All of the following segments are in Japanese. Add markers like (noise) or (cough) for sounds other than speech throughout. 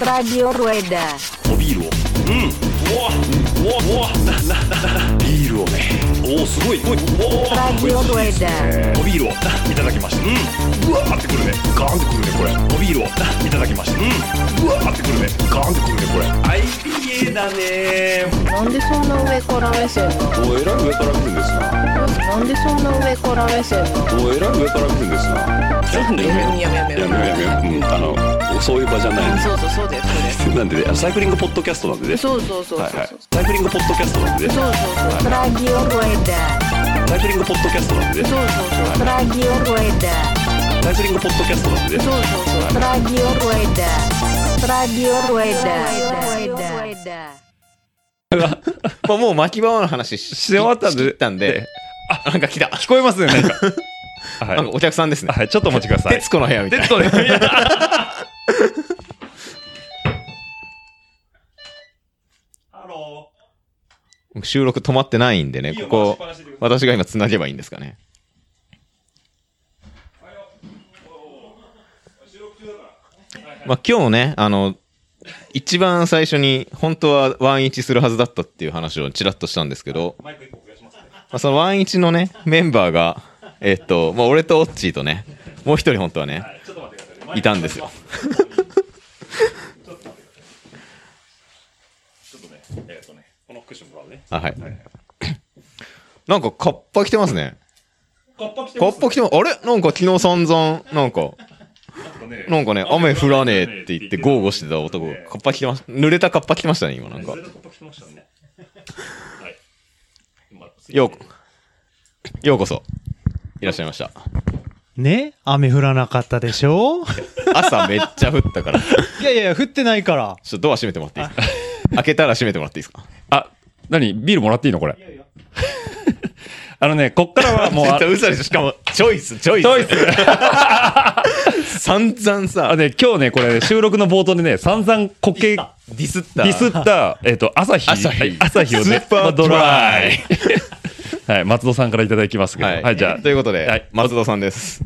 Radio Rueda. おビールをうんうわうわうわなななビールをねおおすごいおおおビールをいただきましたうんうわーってくるねガーンってくるねこれおビールをいただきましたうんうわーってくるねガーンってくるねこれ IPA だねなんでそんな上から目線なのおえらい上から見るんですななんでそんな上から目線なのおえらい上から見るんですななんでやめようやめやめやめやめうんあのそういう場じゃないそうそうそうですそうでなんでねサイクリングポッドキャストなんでねそうそうそうそうはいはいイクリングポッドキャストなんでねそうそうそう Radio Rueda. サイクリングポッドキャストなんでねそうそうそう Radio Rueda. サイクリングポッドキャストなんでねそうそうそう Radio Rueda. Radio Rueda. まあもう巻き場の話しし終わったんでしきったんで、あ、なんか来た。聞こえますね、なんか。はい。なんかお客さんですね。はい、ちょっとお待ちください。徹子の部屋みたいな。徹子の部屋。ハロ収録止まってないんでね、ここ、私が今繋げばいいんですかね。まあ今日ね、あの、一番最初に本当はワンイチするはずだったっていう話をちらっとしたんですけど、まあ、そのワンイチのね、メンバーが、えっと、まあ俺とオッチーとね、もう一人本当はね、いたんですよ。えっとね、このクッションもらうね。あ、はい。なんかカッパ着てますね。カッパ着てカッパ着てます。あれ？なんか昨日散々、なんか、ねなんかね、雨降らねえって言って豪語してた男が、カッパ着てました。濡れたカッパ着てましたね、今なんかカ。ッパ着てましたね。ようこ、ようこそ、いらっしゃいました。ね？雨降らなかったでしょ？朝めっちゃ降ったから、(laughs) ちょいやいや、降ってないから。っとドア閉めてもらっていいですか？開けたら閉めてもらっていいですか？あ、何？ビールもらっていいのこれ？(laughs) あのね、こっからはもう、あ (laughs) 嘘でしょしかも、チョイス、チョイス。チョイス (laughs) 散々あさ、ね、今日ね、これ収録の冒頭でね、散々固形、デディスった。ィスった、えっと、朝日。朝日はい朝日をね、スーパードライ。はい、松戸さんからいただきますけど。はい。はい、じゃあと。いうことで、はい松戸さんです。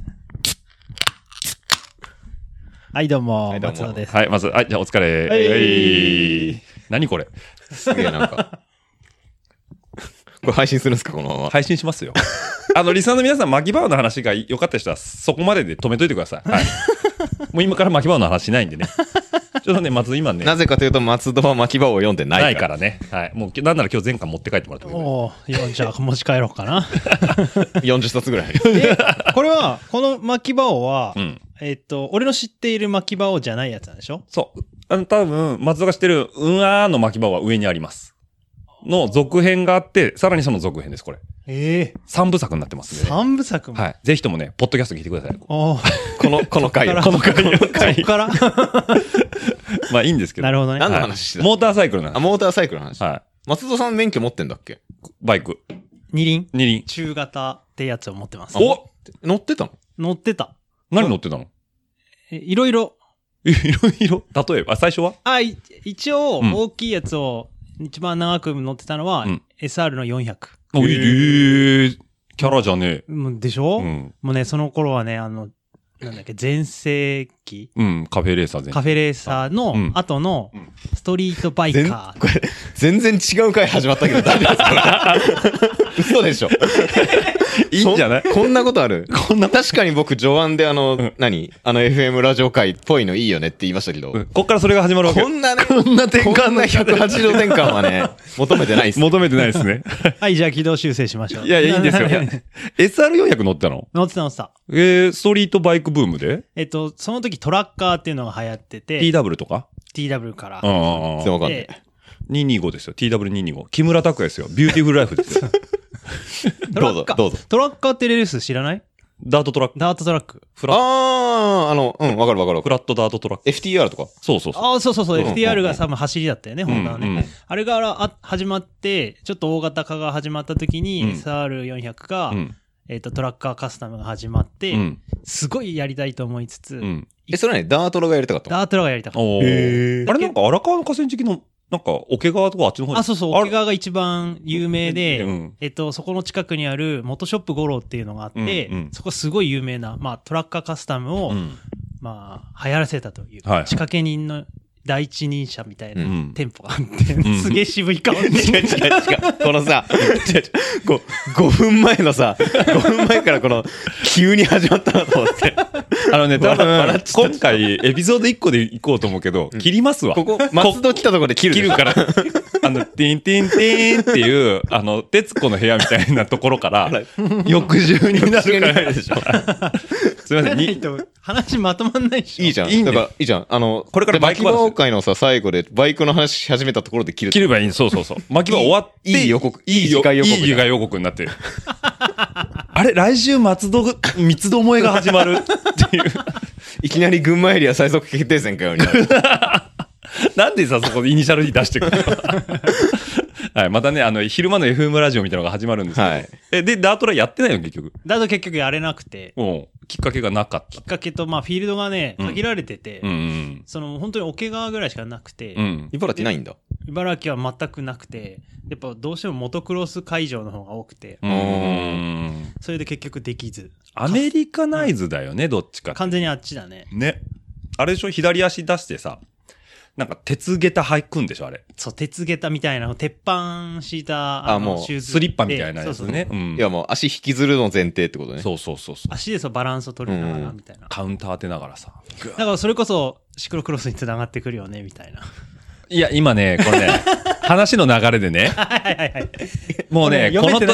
はい、どうも、はいどうも松尾です。はい、まず、はい、じゃあお疲れ。はいはい何これ？すげえなんか。これ配信するんですかこのまま。配信しますよ。(laughs) あの、リスナーの皆さん、巻き場の話が良かった人は、そこまでで止めといてください。はい。(laughs) もう今から巻き場の話しないんでね。ちょっとね、まず今ね、なぜかというと、松戸は巻き場を読んでないから。ないからね。はい。もう、なんなら今日全巻持って帰ってもらってもいいおーよじゃあ持ち帰ろうかな。(laughs) 40冊ぐらい。え、これは、この巻き場王は、うん。えっと、俺の知っている巻き場王じゃないやつなんでしょ？そう。あの、多分、松戸が知ってる、うんあーの巻き場は上にあります。の続編があって、さらにその続編です、これ。ええ三部作になってますね。三部作も？はい。ぜひともね、ポッドキャスト聞いてください。この、この回を。この回。このそ回っ。から？(laughs) まあいいんですけど。なるほどね。何のはい話してたモーターサイクルなんあ。モーターサイクルの話。は松戸さん免許持ってんだっけ？い。バイク。二輪？二輪。中型ってやつを持ってます。お？乗ってたの？乗ってた。何乗ってたの？えいろいろ。いろいろ？例えば、あ最初は？あ、い一応、うん大きいやつを一番長く乗ってたのは、うん。SR の400。おい、えー、キャラじゃねうんでしえ。ょ、うん。もうね、その頃はね、あの、なんだっけ、全盛期？うん、カフェレーサー全カフェレーサーのうん。後のうんストリートバイ全カー。これ、全然違う回始まったけど大丈夫ですか？(laughs) 嘘でしょいいんじゃない？そこんなことある？こんな。確かに僕、序盤であの、何？あの FM ラジオ回っぽいのいいよねって言いましたけど、うんこっからそれが始まるわけこんなね、こんな転換のこんな180度転換はね、(laughs) 求めてないっす。求めてないですね。(laughs) はい、じゃあ軌道修正しましょう。いやいや、いいんですよ。(laughs) SR400 乗ってたの？乗ってた乗ってた。えー、ストリートバイクブームで？えっと、その時トラッカーっていうのが流行ってて、?TW とか？TW から。あ全然わかんないで。225ですよ。TW225。木村拓哉ですよ。ビューティフルライフですよ。(laughs) どうぞ、どうぞ。トラッカーってレース知らない？ダートトラック。ダートトラック。フラッあー、あの、うん、わかるわかる。フラットダートトラック。FTR とか？そうそうそう。ああ、そうそうそう、うん FTR が多分走りだったよね、ホンダのね。うんうんあれがあ始まって、ちょっと大型化が始まった時に、うん SR400 が、うん。えっ、と、トラッカーカスタムが始まって、うん。すごいやりたいと思いつつ、うん。え、それはね、ダートロがやりたかったの？ダートロがやりたかっおへーーあれなんか荒川の河川敷の、なんか、桶川とかあっちの方あ、そうそう、あ桶川が一番有名で、うん。えっと、そこの近くにあるモトショップ五郎っていうのがあって、うんうん。そこすごい有名な、まあ、トラッカーカスタムを、うん。まあ、流行らせたという、はい。仕掛け人の第一人者みたいなうん店舗があって、んすげえ渋い顔で、違う違う違う。このさ、違う違うこう5分前のさ、5分前からこの、急に始まったなと思って。あのね、多分笑っちゃった今回、エピソード1個で行こうと思うけど、切りますわ。ここ、松戸来たところで切る切るから、あの、ティンティンティンっていう、あの、徹子の部屋みたいなところから、翌週になるから。でしょ。(laughs) すいません、にと話まとまんないでしょ。いいじゃん。いいんだから、いいじゃん。あの、これからバイク話巻き場会のさ、最後で、バイクの話し始めたところで切る。切ればいい。そうそうそう。巻き場終わって、いいいい予告いいいい次回予告いい次回予告になってる。(laughs) あれ、来週松戸が、三つどもえが始まるっていう。いきなり群馬エリア最速決定戦かよなる。(laughs) なんでさ、そこでイニシャルに出してくるの？(laughs) はい、またね、あの、昼間の FM ラジオみたいなのが始まるんですけど。はいえ、で、ダートラやってないの結局？だと結局やれなくて、うん。きっかけがなかったきっ。かけと、まあ、フィールドがね、うん限られてて、うんうん。その、本当に桶川ぐらいしかなくて、うん。茨城ないんだ。茨城は全くなくて、やっぱどうしてもモトクロス会場の方が多くて、うん。それで結局できず。アメリカナイズだよね、どっちか。完全にあっちだね。ね。あれでしょ？左足出してさ、なんか鉄下駄履くんでしょあれ。そう、鉄下駄みたいな、鉄板敷いた、のあもうスリッパみたいなやつそうそうね。うんいや、もう足引きずるの前提ってことね。そうそうそうそう。足でそうバランスを取りながら、うんみたいな。カウンター当てながらさ。だからそれこそ、シクロクロスにつながってくるよね、みたいな。いや、今ね、これね、(laughs) 話の流れでね、はいはいはい。もうね、このこ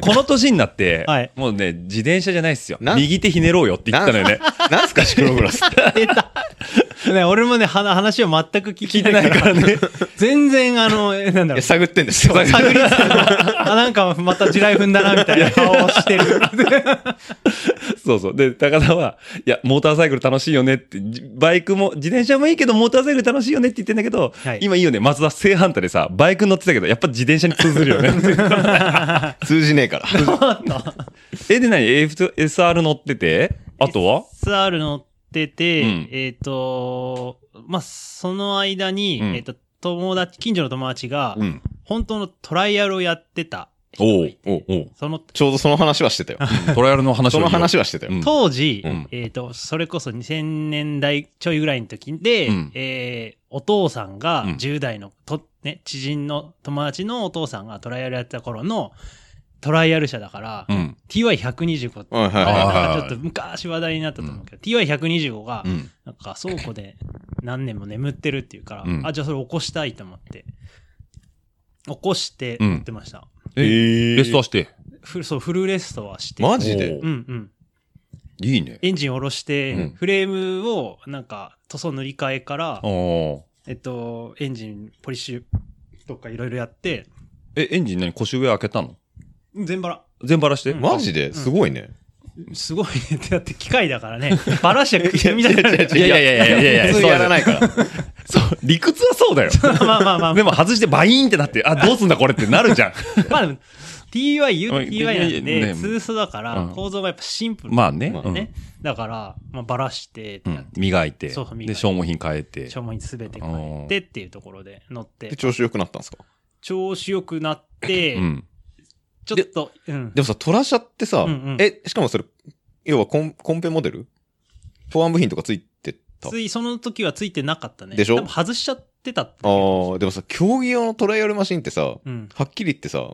この年になって、はいもうね、自転車じゃないっすよ。右手ひねろうよって言ったのよね。なんすか、シクロクロスって。(laughs) ね、俺もね、は話を全く聞聞いてないいかららね。(laughs) 全然、あの、えなんだろう。探ってんですよ。探りつつあ、なんかまた地雷踏んだな、みたいな顔をしてる。(laughs) そうそう。で、高田は、いや、モーターサイクル楽しいよねって、じバイクも、自転車もいいけど、モーターサイクル楽しいよねって言ってんだけど、はい今いいよね、松田正反対でさ、バイク乗ってたけど、やっぱ自転車に通ずるよね。(laughs) 通じねえから。え、で何？SR 乗ってて、あとは？SR 乗ってて、うん。えっ、と、まあ、その間に、うん。えっ、と、友達、近所の友達が、うん。本当のトライアルをやってた。人おうがいて、おうおう。その、ちょうどその話はしてたよ。(laughs) トライアルの話をその話はしてたよ。うん。当時、うん。えっ、と、それこそ2000年代ちょいぐらいの時で、うん。えーお父さんがうん。10代の、と、ね、知人の友達のお父さんがトライアルやってた頃のトライアル車だから、うん。TY125 って、はいはいはいはいなんかちょっと昔話題になったと思うけど、TY125 がう、ん。なんか倉庫で何年も眠ってるっていうから、うんあ、じゃあそれ起こしたいと思って、起こしてうん乗ってました。え、ーレストアして？フそう、フルレストはして。マジで？おううんうん。いいね。エンジン下ろして、うんフレームを、なんか、塗装塗り替えから、えっと、エンジン、ポリッシュとかいろいろやって、え、エンジン何？腰上開けたの？全バラ。全バラして？うんマジで？すごいね。すごいね。だって機械だからね。バラしちゃくみたいな。いやいやいやいやいやいや普通やらないから。そう、理屈はそうだよ。まあまあまあ。でも外してバイーンってなって、あ、どうすんだこれってなるじゃん。まあでも、TY、言ううん TY なんで、ねツーストだからうん、構造がやっぱシンプル。まあね。まあね。だから、まあ、バラしてってうんやって、磨いてそうそう磨いてで、消耗品変えて。消耗にすべて変えてっていうところで乗ってで、、調子良くなったんですか調子良くなってう、ん。ちょっと、うん。でもさ、トラシャってさうんうん、え、しかもそれ、要はコンコンペモデル？保安部品とかついてた？つい、その時はついてなかったね。でしょ？多分外しちゃってたってああ、でもさ、競技用のトライアルマシンってさ、うん。はっきり言ってさ、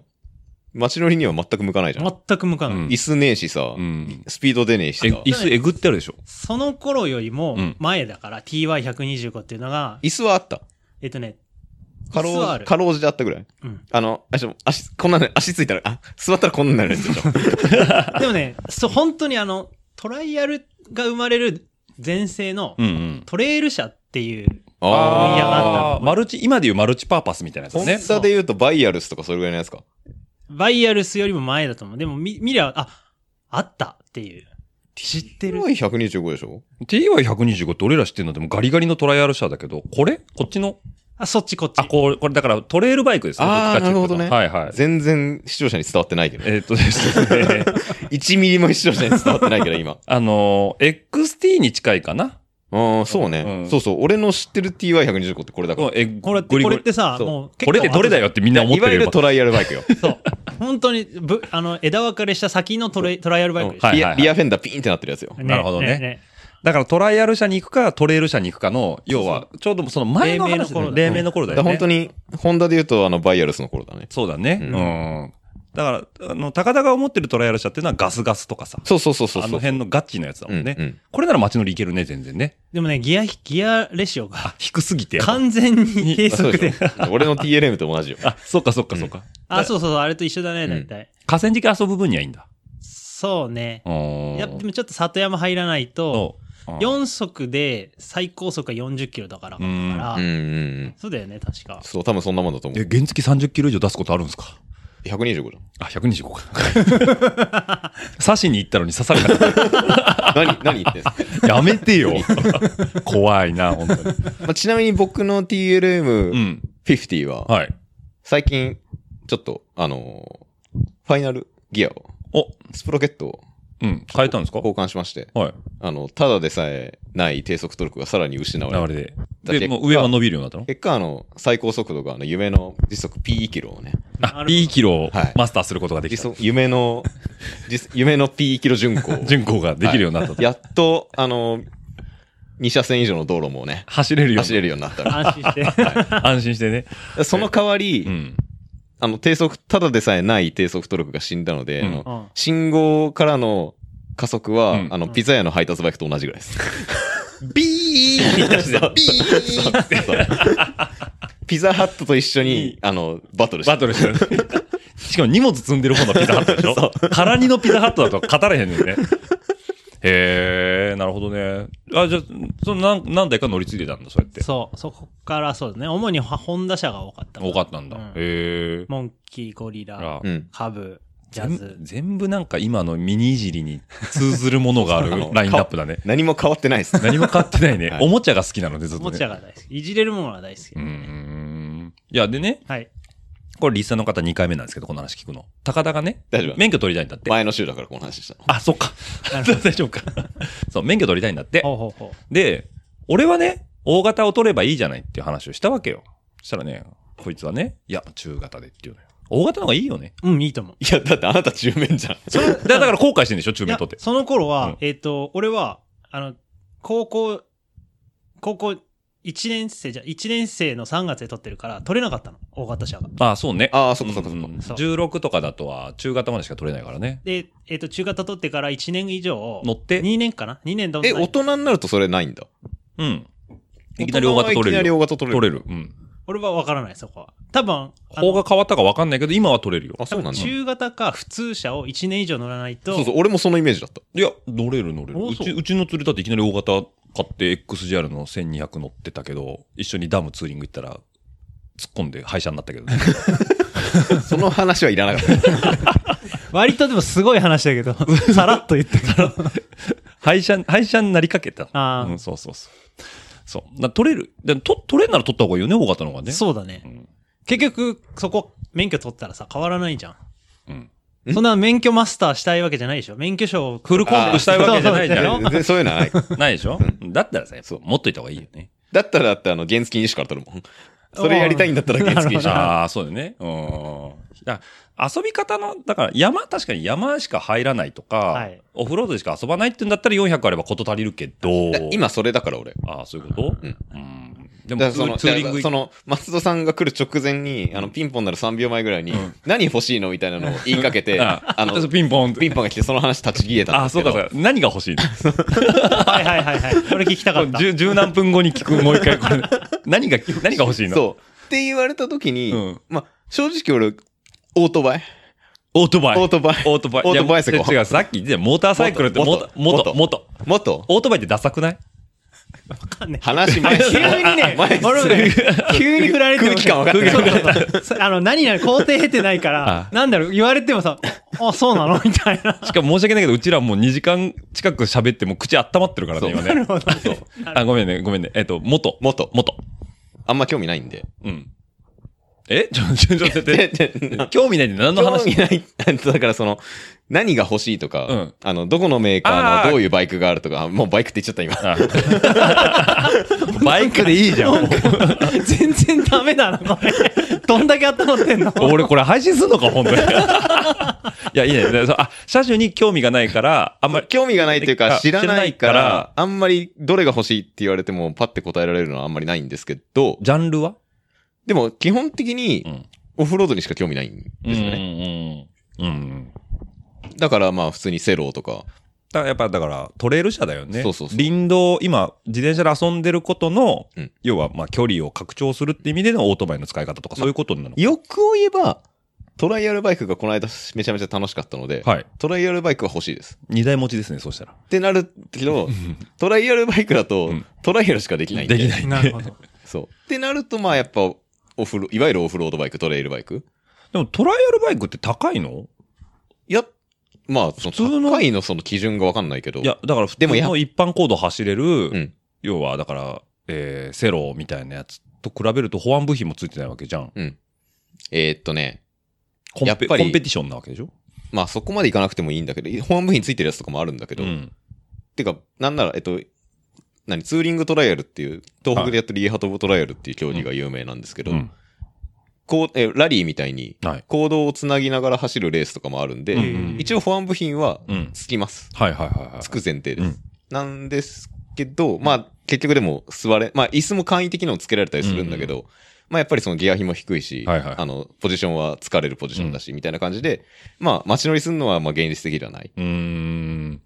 街乗りには全く向かないじゃん。全く向かない。うん椅子ねえしさ、うん。スピード出ねえしえ、さ。椅子えぐってあるでしょ？その頃よりもうん前だから、TY125 っていうのが、椅子はあった。えっとね、かろうじ、かろうじであったぐらい？うん。あの、足、足、こんなの、足ついたら、あ、座ったらこんなになるやつでしょ。(laughs) でもね、そう、本当にあの、トライアルが生まれる前世のうんうん。トレイル車っていう、あ分野あ。があったマルチ、今でいうマルチパーパスみたいなやつですね。ダで言うとバイアルスとかそれぐらいのやつか？バイアルスよりも前だと思う。でも見、見りゃ、あ、あったっていう。知ってる？125でしょ？TY125 って俺ら知ってるの？でもガリガリのトライアル車だけど、これ？こっちの？あ、そっちこっち。あ、これ、これだからトレイルバイクですね。あなるほどねはいはい。全然視聴者に伝わってないけど。えーっとですね。(laughs) 1ミリも視聴者に伝わってないけど、今。あのー、XT に近いかなああ、そうね、うんそうそう。俺の知ってる TY125 ってこれだから。え、これって、これってさ、もう結構これってどれだよってみんな思ってるよいわゆる。トライアルバイクよ。(laughs) そう。本当に、ぶ、あの、枝分かれした先のトレトライアルバイクはいはいはいリアリアフェンダーピーンってなってるやつよ。なるほどねだからトライアル車に行くか、トレイル車に行くかの、要は、ちょうどその前の話だよ黎黎明の頃だよね。本当に、ホンダで言うと、あの、バイアルスの頃だね。そうだね。ううんん。だから、あの、高田が思ってるトライアル車っていうのはガスガスとかさ。そうそうそうそう。あの辺のガッチのやつだもんね。うんうんこれなら街乗り行けるね、全然ね。でもね、ギア、ギアレシオがあ、低すぎて。完全に低速で俺の TLM と同じよ。あ、そっかそっかそっか。あ、そうそうそう、あれと一緒だね、うん大体。河川敷遊ぶ分にはいいんだ。そうね。うんいや、でもちょっと里山入らないと。4速で最高速が40キロだから、かうんら。そうだよね、確か。そう、多分そんなもんだと思え、う。原付30キロ以上出すことあるんですか？125じあ、125か。(laughs) 刺しに行ったのに刺された。ゃん。何、何言ってんすか、やめてよ。怖いな、本当に。まあ、ちなみに僕のう TLM50 ん。は、はい。最近、ちょっと、あのーファイナルギアを、お、スプロケットをうん。変えたんですか？交換しまして、はい。あの、ただでさえない低速トルクがさらに失われる。流れで。で、だってもう上は伸びるようになったの？結果、あの、最高速度が、あの、夢の時速 P キロをね、あ、いいキロをはいマスターすることができた。時速夢の、実夢の P キロ巡航を。(laughs) 巡航ができるようになったと。やっと、あの、2車線以上の道路もね、走れるように走れるようになったら。安心して。安心してね。その代わり、うん。あの、低速、ただでさえない低速トルクが死んだので、うん。あのうん。信号からの加速は、うん。あの、ピザ屋の配達バイクと同じぐらいです。(laughs) ビーンってしてビーンって。ピザハットと一緒に、あの、バトルしてバトルしてる。しかも荷物積んでる方のピザハットでしょ？空荷のピザハットだと語れへんねんね。へえ、なるほどね。あ、じゃあ、その何何台か乗り継いでたんだ、そうやって。そう、そこからそうだね。主にホンダ車が多かった。多かったんだ。うんへえ。モンキー、ゴリラ、あうん。カブ、ジャ全ズ。全部なんか今のミニいじりに通ずるものがある (laughs) ラインナップだね。何も変わってないです。何も変わってないね。はいおもちゃが好きなので、ずっおとね。もちゃが大好き。いじれるものが大好きうー。ん。いや、でね、はい。これリスナーの方2回目なんですけど、この話聞くの。高田がね、大丈夫免許取りたいんだって。前の週だからこの話した。あ、そっか。(laughs) 大丈夫か。(laughs) そう、免許取りたいんだって。ほうほうほう。で、俺はね、大型を取ればいいじゃないっていう話をしたわけよ。そしたらね、こいつはね、いや、中型でっていうのよ。大型の方がいいよね。うん、いいと思う。いや、だってあなた中面じゃん。(laughs) それだだから後悔してんでしょ、中いや面取って。その頃は、うんえっ、と、俺は、あの、高校、高校1年生じゃ、1年生の3月で取ってるから、取れなかったの。大型車が。ああ、そうね。ああ、そっかそっかそっか。うんそう16とかだとは中型までしか取れないからね。で、えっ、と、中型取ってから1年以上、乗って？2年かな ?2 年だえ、大人になるとそれないんだ？うん。いきなり大型取れいきなり。大型取れる。取れる。うん。俺は分からない、そこは。多分、あ法が変わったか分かんないけど、今は取れるよ。あ、そうなんだ。中型か普通車を1年以上乗らないと、そうそう、俺もそのイメージだった。いや、乗れる乗れる。ううち、うちの釣りだっていきなり大型買って XGR の1200乗ってたけど、一緒にダムツーリング行ったら、突っ込んで廃車になったけどね。(laughs) その話はいらなかった。(laughs) 割とでもすごい話だけど、(laughs) さらっと言ったから。廃車、廃車になりかけた。あーうん、そうそうそう。そう。な取れる。でと取れんなら取った方がいいよね、大型の方がね。そうだね。ん結局、そこ、免許取ったらさ、変わらないじゃん。うんそんな免許マスターしたいわけじゃないでしょ免許証を。フルコンプしたいわけじゃないじゃん。全然そういうのはない。ないでしょだったらさ、やっぱ持っといた方がいいよね。だったらだってあの、原付2種から取るもん。それやりたいんだったら原付2種。ああ、そうだよね。うん。遊び方の、だから山、確かに山しか入らないとか、はいオフロードでしか遊ばないってんだったら400あれば事足りるけど。今それだから俺。ああ、そういうこと？うんうん。でもだからその、ツーリングその、松戸さんが来る直前に、あの、ピンポンなる3秒前ぐらいに、うん何欲しいの？みたいなのを言いかけて、(laughs) ああの、ピンポンってピンポンが来てその話立ち消えたんああ、ですけど。そうか、そうか。何が欲しいの？(laughs) はいはいはいはい。これ聞きたかった。十十何分後に聞く、もう一回これ。(laughs) 何が、何が欲しいの？そう。って言われた時に、うんまあ、正直俺、オートバイオートバイ。オートバイ。オートバイ。オートバイ違う、さっき言ってたモーターサイクルって、モーター、モーター、モーター。もっとオートバイってダサくない？話前急にね、(laughs) 前俺もね、急に振られても空気あの、何々工程経てないからあ、なんだろう、言われてもさ、あ、そうなの？みたいな。しかも申し訳ないけど、うちらもう2時間近く喋ってもう口温まってるからね、今ね。なるほど。あ、ごめんね、ごめんね。えっと、元。元。元。あんま興味ないんで。うん。えちょ、ちょ、ちょ、ちょ、ちょ (laughs) でで (laughs) 興味ないんで何の興話味ない。だからその、何が欲しいとか、うんあの、どこのメーカーのどういうバイクがあるとか、もうバイクって言っちゃった今。あ (laughs) バイクでいいじゃん。全然ダメだな、これ。どんだけ温まってんの？俺これ配信すんのか、本当に。いや、いいね。あ、車種に興味がないから、あんまり、興味がないというか、あ知らないから、あんまりどれが欲しいって言われても、パッて答えられるのはあんまりないんですけど、ジャンルは？でも基本的にうん、オフロードにしか興味ないんですよね。ね。うん。うん。だからまあ普通にセローとか、だやっぱだからトレイル車だよね。そうそうそう林道、今、自転車で遊んでることの、うん要はまあ距離を拡張するって意味でのオートバイの使い方とか、そういうことなの。欲を言えば、トライアルバイクがこの間めちゃめちゃ楽しかったので、はい。トライアルバイクは欲しいです。二台持ちですね、そうしたら。ってなるけど、(laughs) トライアルバイクだとうん、トライアルしかできないんで。できないなるほど。そう。ってなると、まあやっぱ、オフロ、いわゆるオフロードバイク、トレイルバイク？でもトライアルバイクって高いの？いや、まあ、そ普通のの高いのその基準がわかんないけど。いや、だから普通でもやの一般コード走れる、うん。要はだから、えー、セロみたいなやつと比べると保安部品もついてないわけじゃん。えーっとね、コンペコンペティションなわけでしょ？まあそこまでいかなくてもいいんだけど、保安部品ついてるやつとかもあるんだけど、うん。てか、なんなら、えっと、何、ツーリングトライアルっていう、東北でやってるイーハトボトライアルっていう競技が有名なんですけど、うんこう、え、ラリーみたいに、はい。行動をつなぎながら走るレースとかもあるんで、うんうん一応保安部品はうん。つきます。はいはいはいはい。つく前提です。うんなんですけど、まあ、結局でも座れ、まあ、椅子も簡易的なのつけられたりするんだけど、まあ、やっぱりそのギア比も低いし、はいはいあの、ポジションは疲れるポジションだし、みたいな感じで、まあ、街乗りするのは、まあ、現実的ではない。うーん。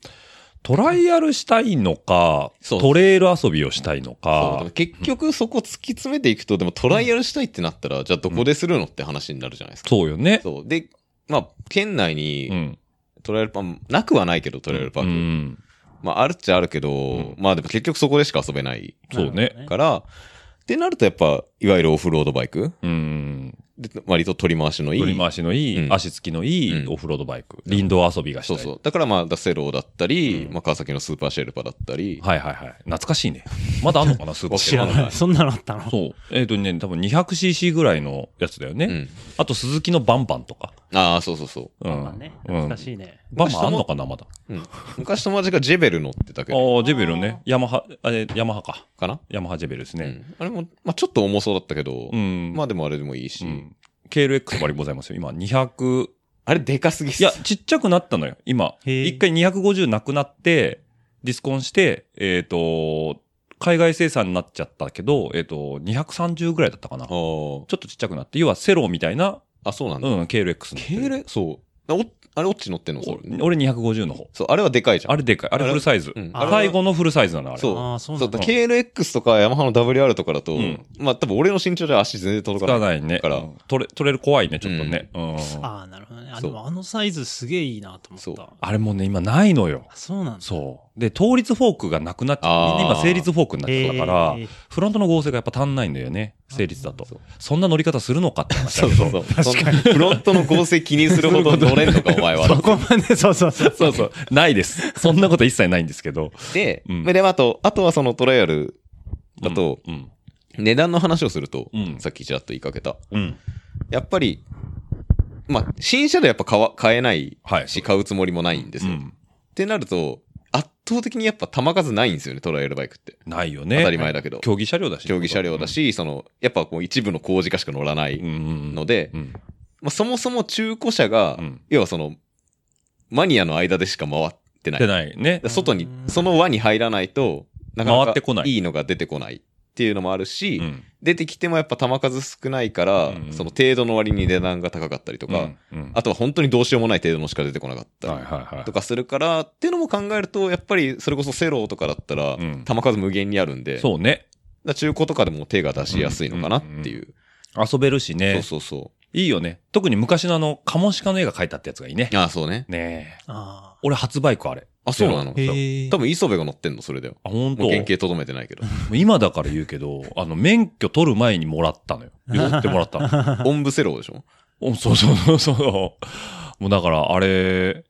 トライアルしたいのか、トレイル遊びをしたいのか結局そこ突き詰めていくと、でもトライアルしたいってなったら、じゃあどこでするのって話になるじゃないですか。そうよね。そう。で、まあ、県内うにん。トライアルパーク、なくはないけど、トライアルパーうク。ん。まあ、あるっちゃあるけど、んまあでも結局そこでしか遊べないそうね。から、ってなるとやっぱ、いわゆるオフロードバイクうん。で割と取り回しのいい。取り回しのいい、うん足つきのいいうんオフロードバイク。林道遊びがしたい。そうそう。だからまあ、ダセローだったり、うんまあ、川崎のスーパーシェルパだったり、はいはいはい。懐かしいね。まだあんのかな、(laughs) スーパー知らない。(laughs) そんなのあったの？そう。えっ、とね、多分 200cc ぐらいのやつだよね。うん。あと、鈴木のバンバンとか。ああ、そうそうそう。うん。まあね、うん懐かしいね。バンバンあんのかな、まだ？うん、昔友達がジェベル乗ってたけあど、あ、ジェベルね。ヤマハ、あれ、ヤマハか。かな、ヤマハジェベルですね。うん。あれも、まあちょっと重そうだったけど、うん。まあでもあれでもいいし、うん。KLX もありございますよ。今、200、あれでかすぎっす。いや、ちっちゃくなったのよ、今。一回250なくなって、ディスコンして、えっ、と、海外生産になっちゃったけど、えっ、と、230ぐらいだったかな。ちょあっとちっちゃくなって、要はセロみたいな、あ、あ、そうなんだ。うん、KLX の。ケーレ、そう。あおあれ、オッチ乗ってんの？俺250の方。そう、あれはでかいじゃん。あれでかい。あれフルサイズ。うんあ最後のフルサイズなの、あれ。そう。あーそうなんだだ KLX とかヤマハの WR とかだと、うんまあ多分俺の身長じゃ足全然届使かない。わないね。からうん取れ、取れる怖いね、ちょっとね。うん。ああ、なるほどね。あ、そうでもあのサイズすげえいいなと思そうった。あれもね、今ないのよ。あそうなんだ。そう。で、倒立フォークがなくなっちゃう。今、成立フォークになっちゃったからフロントの合成がやっぱ足んないんだよね。成立だとそんな乗り方するのかって話だそう。そうそう。(laughs) 確かに。フロントの合成気にするほど乗れんのか、お前は。そこまで、そうそうそう。そうそう。ないです。そんなこと一切ないんですけど。で、うんで、あと、あとはそのトライアルだと、うん。値段の話をすると、うんさっきちらっと言いかけた。うん。やっぱり、まあ、新車でやっぱ買わ買えないはい。し、買うつもりもないんですよ。っうん。てなると、圧倒的にやっぱ球数ないんですよね、トライアルバイクって。ないよね。当たり前だけど。競技車両だし。競技車両だし、その、やっぱこう一部の工事化しか乗らないうん。うん。ので、うん。まあ、そもそも中古車が、うん要はその、マニアの間でしか回ってない。出ないね。で外に、その輪に入らないと、なかなか回ってこないいいのが出てこないっていうのもあるし、うん。出てきてもやっぱ球数少ないから、うんその程度の割に値段が高かったりとか、うんうんあとは本当にどうしようもない程度のしか出てこなかったりはいはいはいと。かするから、っていうのも考えると、やっぱりそれこそセローとかだったら、うん球数無限にあるんで、そうね。中古とかでも手が出しやすいのかなっていう。遊べるしそうね。そうそいいよね。特に昔のあの、カモシカの絵が描いてあったやつがいいねう。。ああ、そうね。ねえ。あ俺初バイクあれ。あ、そうなの？あ。へえ。多分磯部が乗ってんの、それだよ。あ、本当？もう原型とどめてないけど。(laughs) 今だから言うけど、あの、免許取る前にもらったのよ。(laughs) 譲ってもらったの。オンブセローでしょ？おそうそうそうそう。もうだから、あれ、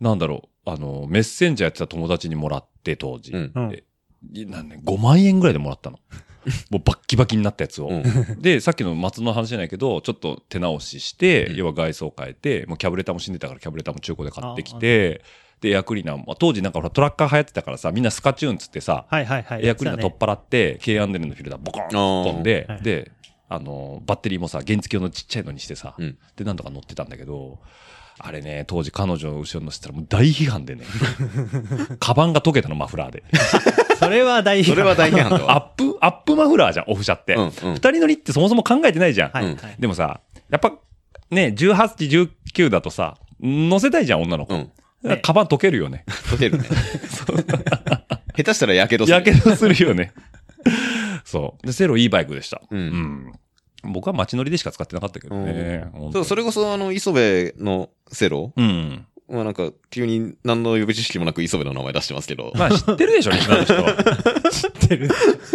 なんだろう、あの、メッセンジャーやってた友達にもらって、当時。うん。なんね、5万円ぐらいでもらったの。(laughs) もうバッキバキになったやつを。うんで、さっきの松の話じゃないけど、ちょっと手直しして、うん要は外装を変えて、もうキャブレターも死んでたからキャブレターも中古で買ってきて、で、エアクリーナーも、当時なんかほらトラッカー流行ってたからさ、みんなスカチューンつってさ、はいはいはい。エアクリーナー取っや払って、K アンデルのフィルターボコンと飛んでで、あの、バッテリーもさ、原付用のちっちゃいのにしてさ、うんで、なんとか乗ってたんだけど、あれね、当時彼女の後ろに乗せたらもう大批判でね、(laughs) カバンが溶けたの、マフラーで。(laughs) それは大それは大批判だアわ。ップ、アップマフラーじゃん、オフ車って。うん二、うん人乗りってそもそも考えてないじゃん。はいはい。でもさ、やっぱ、ね、18、19だとさ、乗せたいじゃん、女の子。うん。だからカバン溶けるよね。溶けるね。(laughs) 下手したらやけどする。やけどするよね。そう。で、セローいいバイクでした。うんうん僕は街乗りでしか使ってなかったけどね。本当それこそあの、磯部のセロー？うん。まあなんか、急に何の予備知識もなく磯部の名前出してますけど。まあ知ってるでしょ、リスナーの人は。(laughs) 知ってる。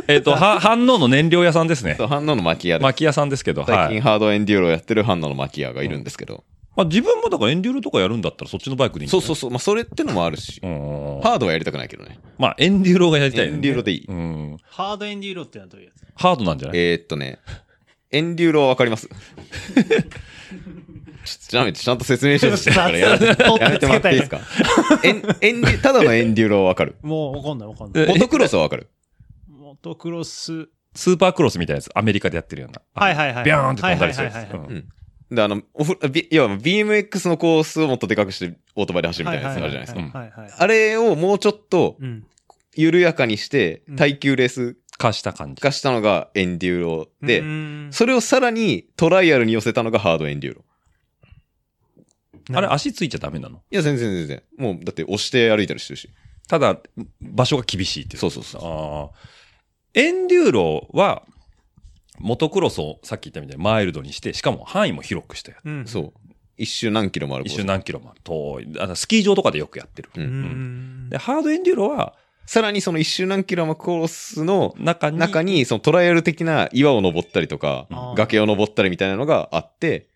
えっと、は、飯能の燃料屋さんですねそ。う、飯能の巻屋で。巻屋さんですけど、最近はい。ハードエンデューロをやってる飯能の巻屋がいるんですけど。まあ自分もだからエンデューロとかやるんだったらそっちのバイクでいいんじゃないそうそうそう。まあそれってのもあるし。うん。ハードはやりたくないけどね。まあエンデューロがやりたいよね。エンデューロでいいうん。ハードエンデューロってのはどういうやつ？ハードなんじゃない？えー、っとね、エンデューロはわかります (laughs) ちょちなみにちゃんと説明書してるからやめてやめてもらっていいですかエン、エンデュ、ただのエンデューロはわかる？もうわかんないわかんない。えモトクロスはわかる？モトクロス。スーパークロスみたいなやつ、アメリカでやってるような。はいはいはい。ビャーンって飛んだりするやつ。はいはいはいはいうんで、あの、オフ、ビ要は BMX のコースをもっとでかくしてオートバイで走るみたいなやつあるじゃないですか。あれをもうちょっとうん。緩やかにしてうん耐久レース化した感じ。化したのがエンデューロでう、んそれをさらにトライアルに寄せたのがハードエンデューロ。あれ、足ついちゃダメなの？いや、全然全然。もう、だって押して歩いたりしてるし。ただ、場所が厳しいっていう。そうそうそう。ああ。エンデューロは、モトクロスをさっき言ったみたいにマイルドにして、しかも範囲も広くしたやつ。うん。そう。一周何キロもあるコース一周何キロもある遠い。あのスキー場とかでよくやってる。うんうん。で、ハードエンデューロは、さらにその一周何キロもコースの中に、中に、そのトライアル的な岩を登ったりとか、あー崖を登ったりみたいなのがあって、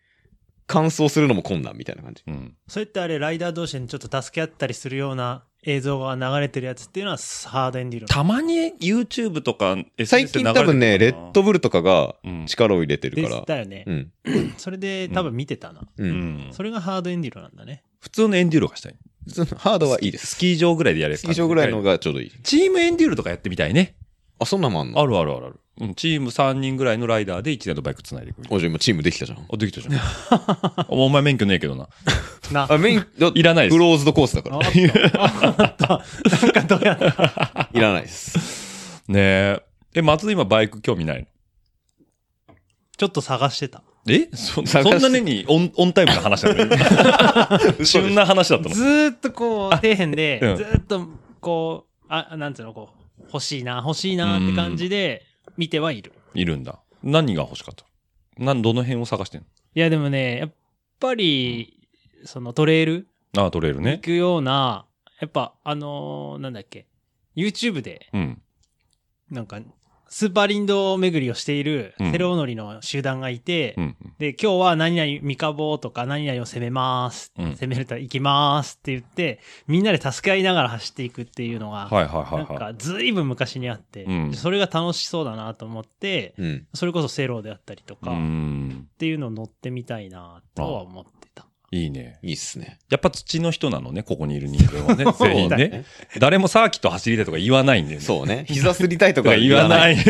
完走するのも困難みたいな感じ。うん。それってあれ、ライダー同士にちょっと助け合ったりするような映像が流れてるやつっていうのはハードエンデューロ。たまに YouTube とか SNS 最近多分ね、レッドブルとかがうん力を入れてるでから。したよねう。ん。(clears throat) それで多分見てたな。う。うんん。それがハードエンデューロなんだね。普通のエンデューロがしたい。普通のハードはいいです。スキー場ぐらいでやれるスキー場ぐらいのがちょうどいい。チームエンデューロとかやってみたいね。あ、そんなんもあんの？あるあるあるある。うん、チーム3人ぐらいのライダーで1年のバイク繋いでいく。お、じゃあ今チームできたじゃん。あ、できたじゃん。(laughs) お前免許ねえけどな。な。あ、メイン、だ (laughs) いらないですクローズドコースだかあら。あった。なんかどうやったいらないです。ねえ。え、松田今バイク興味ないの？ちょっと探してた。え？そ探してそんなにオンオンタイムな話だったの旬な話だったの？ずーっとこう、底辺でうん、ずーっとこう、あ、なんつうの、こう、欲しいな、欲しいなって感じで見てはいる。いるんだ。何が欲しかった？なん、どの辺を探してんいやでもね、やっぱり、そのトレイル？のああ、トレイル行ね。くような、やっぱあのーなんだっけ、YouTube で、うん。なんか、スーパー林道巡りをしているうんセロ乗りの集団がいて、うん。で、今日は何々三カボとか何々を攻めます。うん攻めると行きますって言って、みんなで助け合いながら走っていくっていうのが、はいはいはいはなんかずいぶん昔にあって、うんそれが楽しそうだなと思って、うん。それこそセロであったりとか、っん。ていうのを乗ってみたいなとは思ってた。いいね。いいっすね。やっぱ土の人なのね、ここにいる人間はね。(laughs) 全員ね。誰もサーキット走りたいとか言わないんだよね。そうね。膝すりたいとか (laughs) 言わない。(laughs)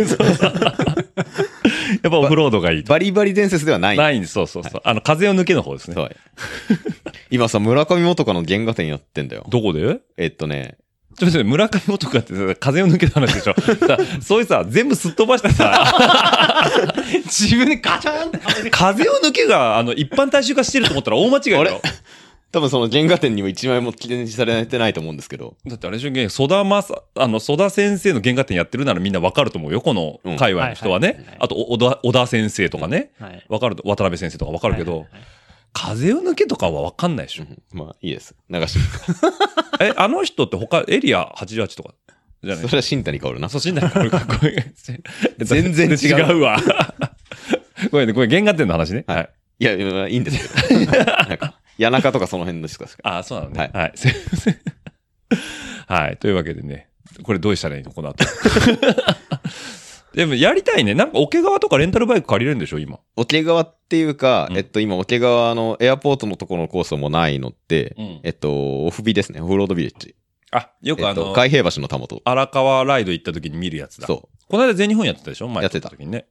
やっぱオフロードがいいと。バリバリ伝説ではない。ないんです。そうそうそう。あの、風を抜けの方ですね。はい。今さ、村上元香の原画展やってんだよ。どこで？えっとね、ちょっと村上元香ってさ風を抜けた話でしょ。さそういうさ、全部すっ飛ばしてさ、(laughs) 自分でガチャンって風を抜けが、あの、一般大衆化してると思ったら大間違いだよ。多分その原画展にも一枚も記念されてないと思うんですけど。だってあれでしょ、げ曽田まさ、あの、曽田先生の原画展やってるならみんなわかると思うよ、この界隈の人はね。あと、お小田、小田先生とかね。はい。わかると、渡辺先生とかわかるけど、風を抜けとかはわかんないでしょ。まあ、いいです。流して (laughs) え、あの人って他、エリア88とか、じゃない？それは新谷薫な。そう、死 (laughs) んだこれかっこいい。全然違う違うわ。(laughs) ごめんね、これ原画展の話ね。はい。いや、いやいいんですけど。なんか、谷中とかその辺ですか。あ、そうなのね。はいはい。すいません。はい。というわけでね、これどうしたらいいの？この後。でもやりたいね。なんか桶川とかレンタルバイク借りれるんでしょ、今？桶川っていうか、うんえっと、今、桶川のエアポートのところのコースもないのって、うんえっと、オフビですね。オフロードビレッジ。あ、よくあの、えっと、海平橋のたもと。荒川ライド行った時に見るやつだ。そこの間全日本やってたでしょ？前やってた時にね。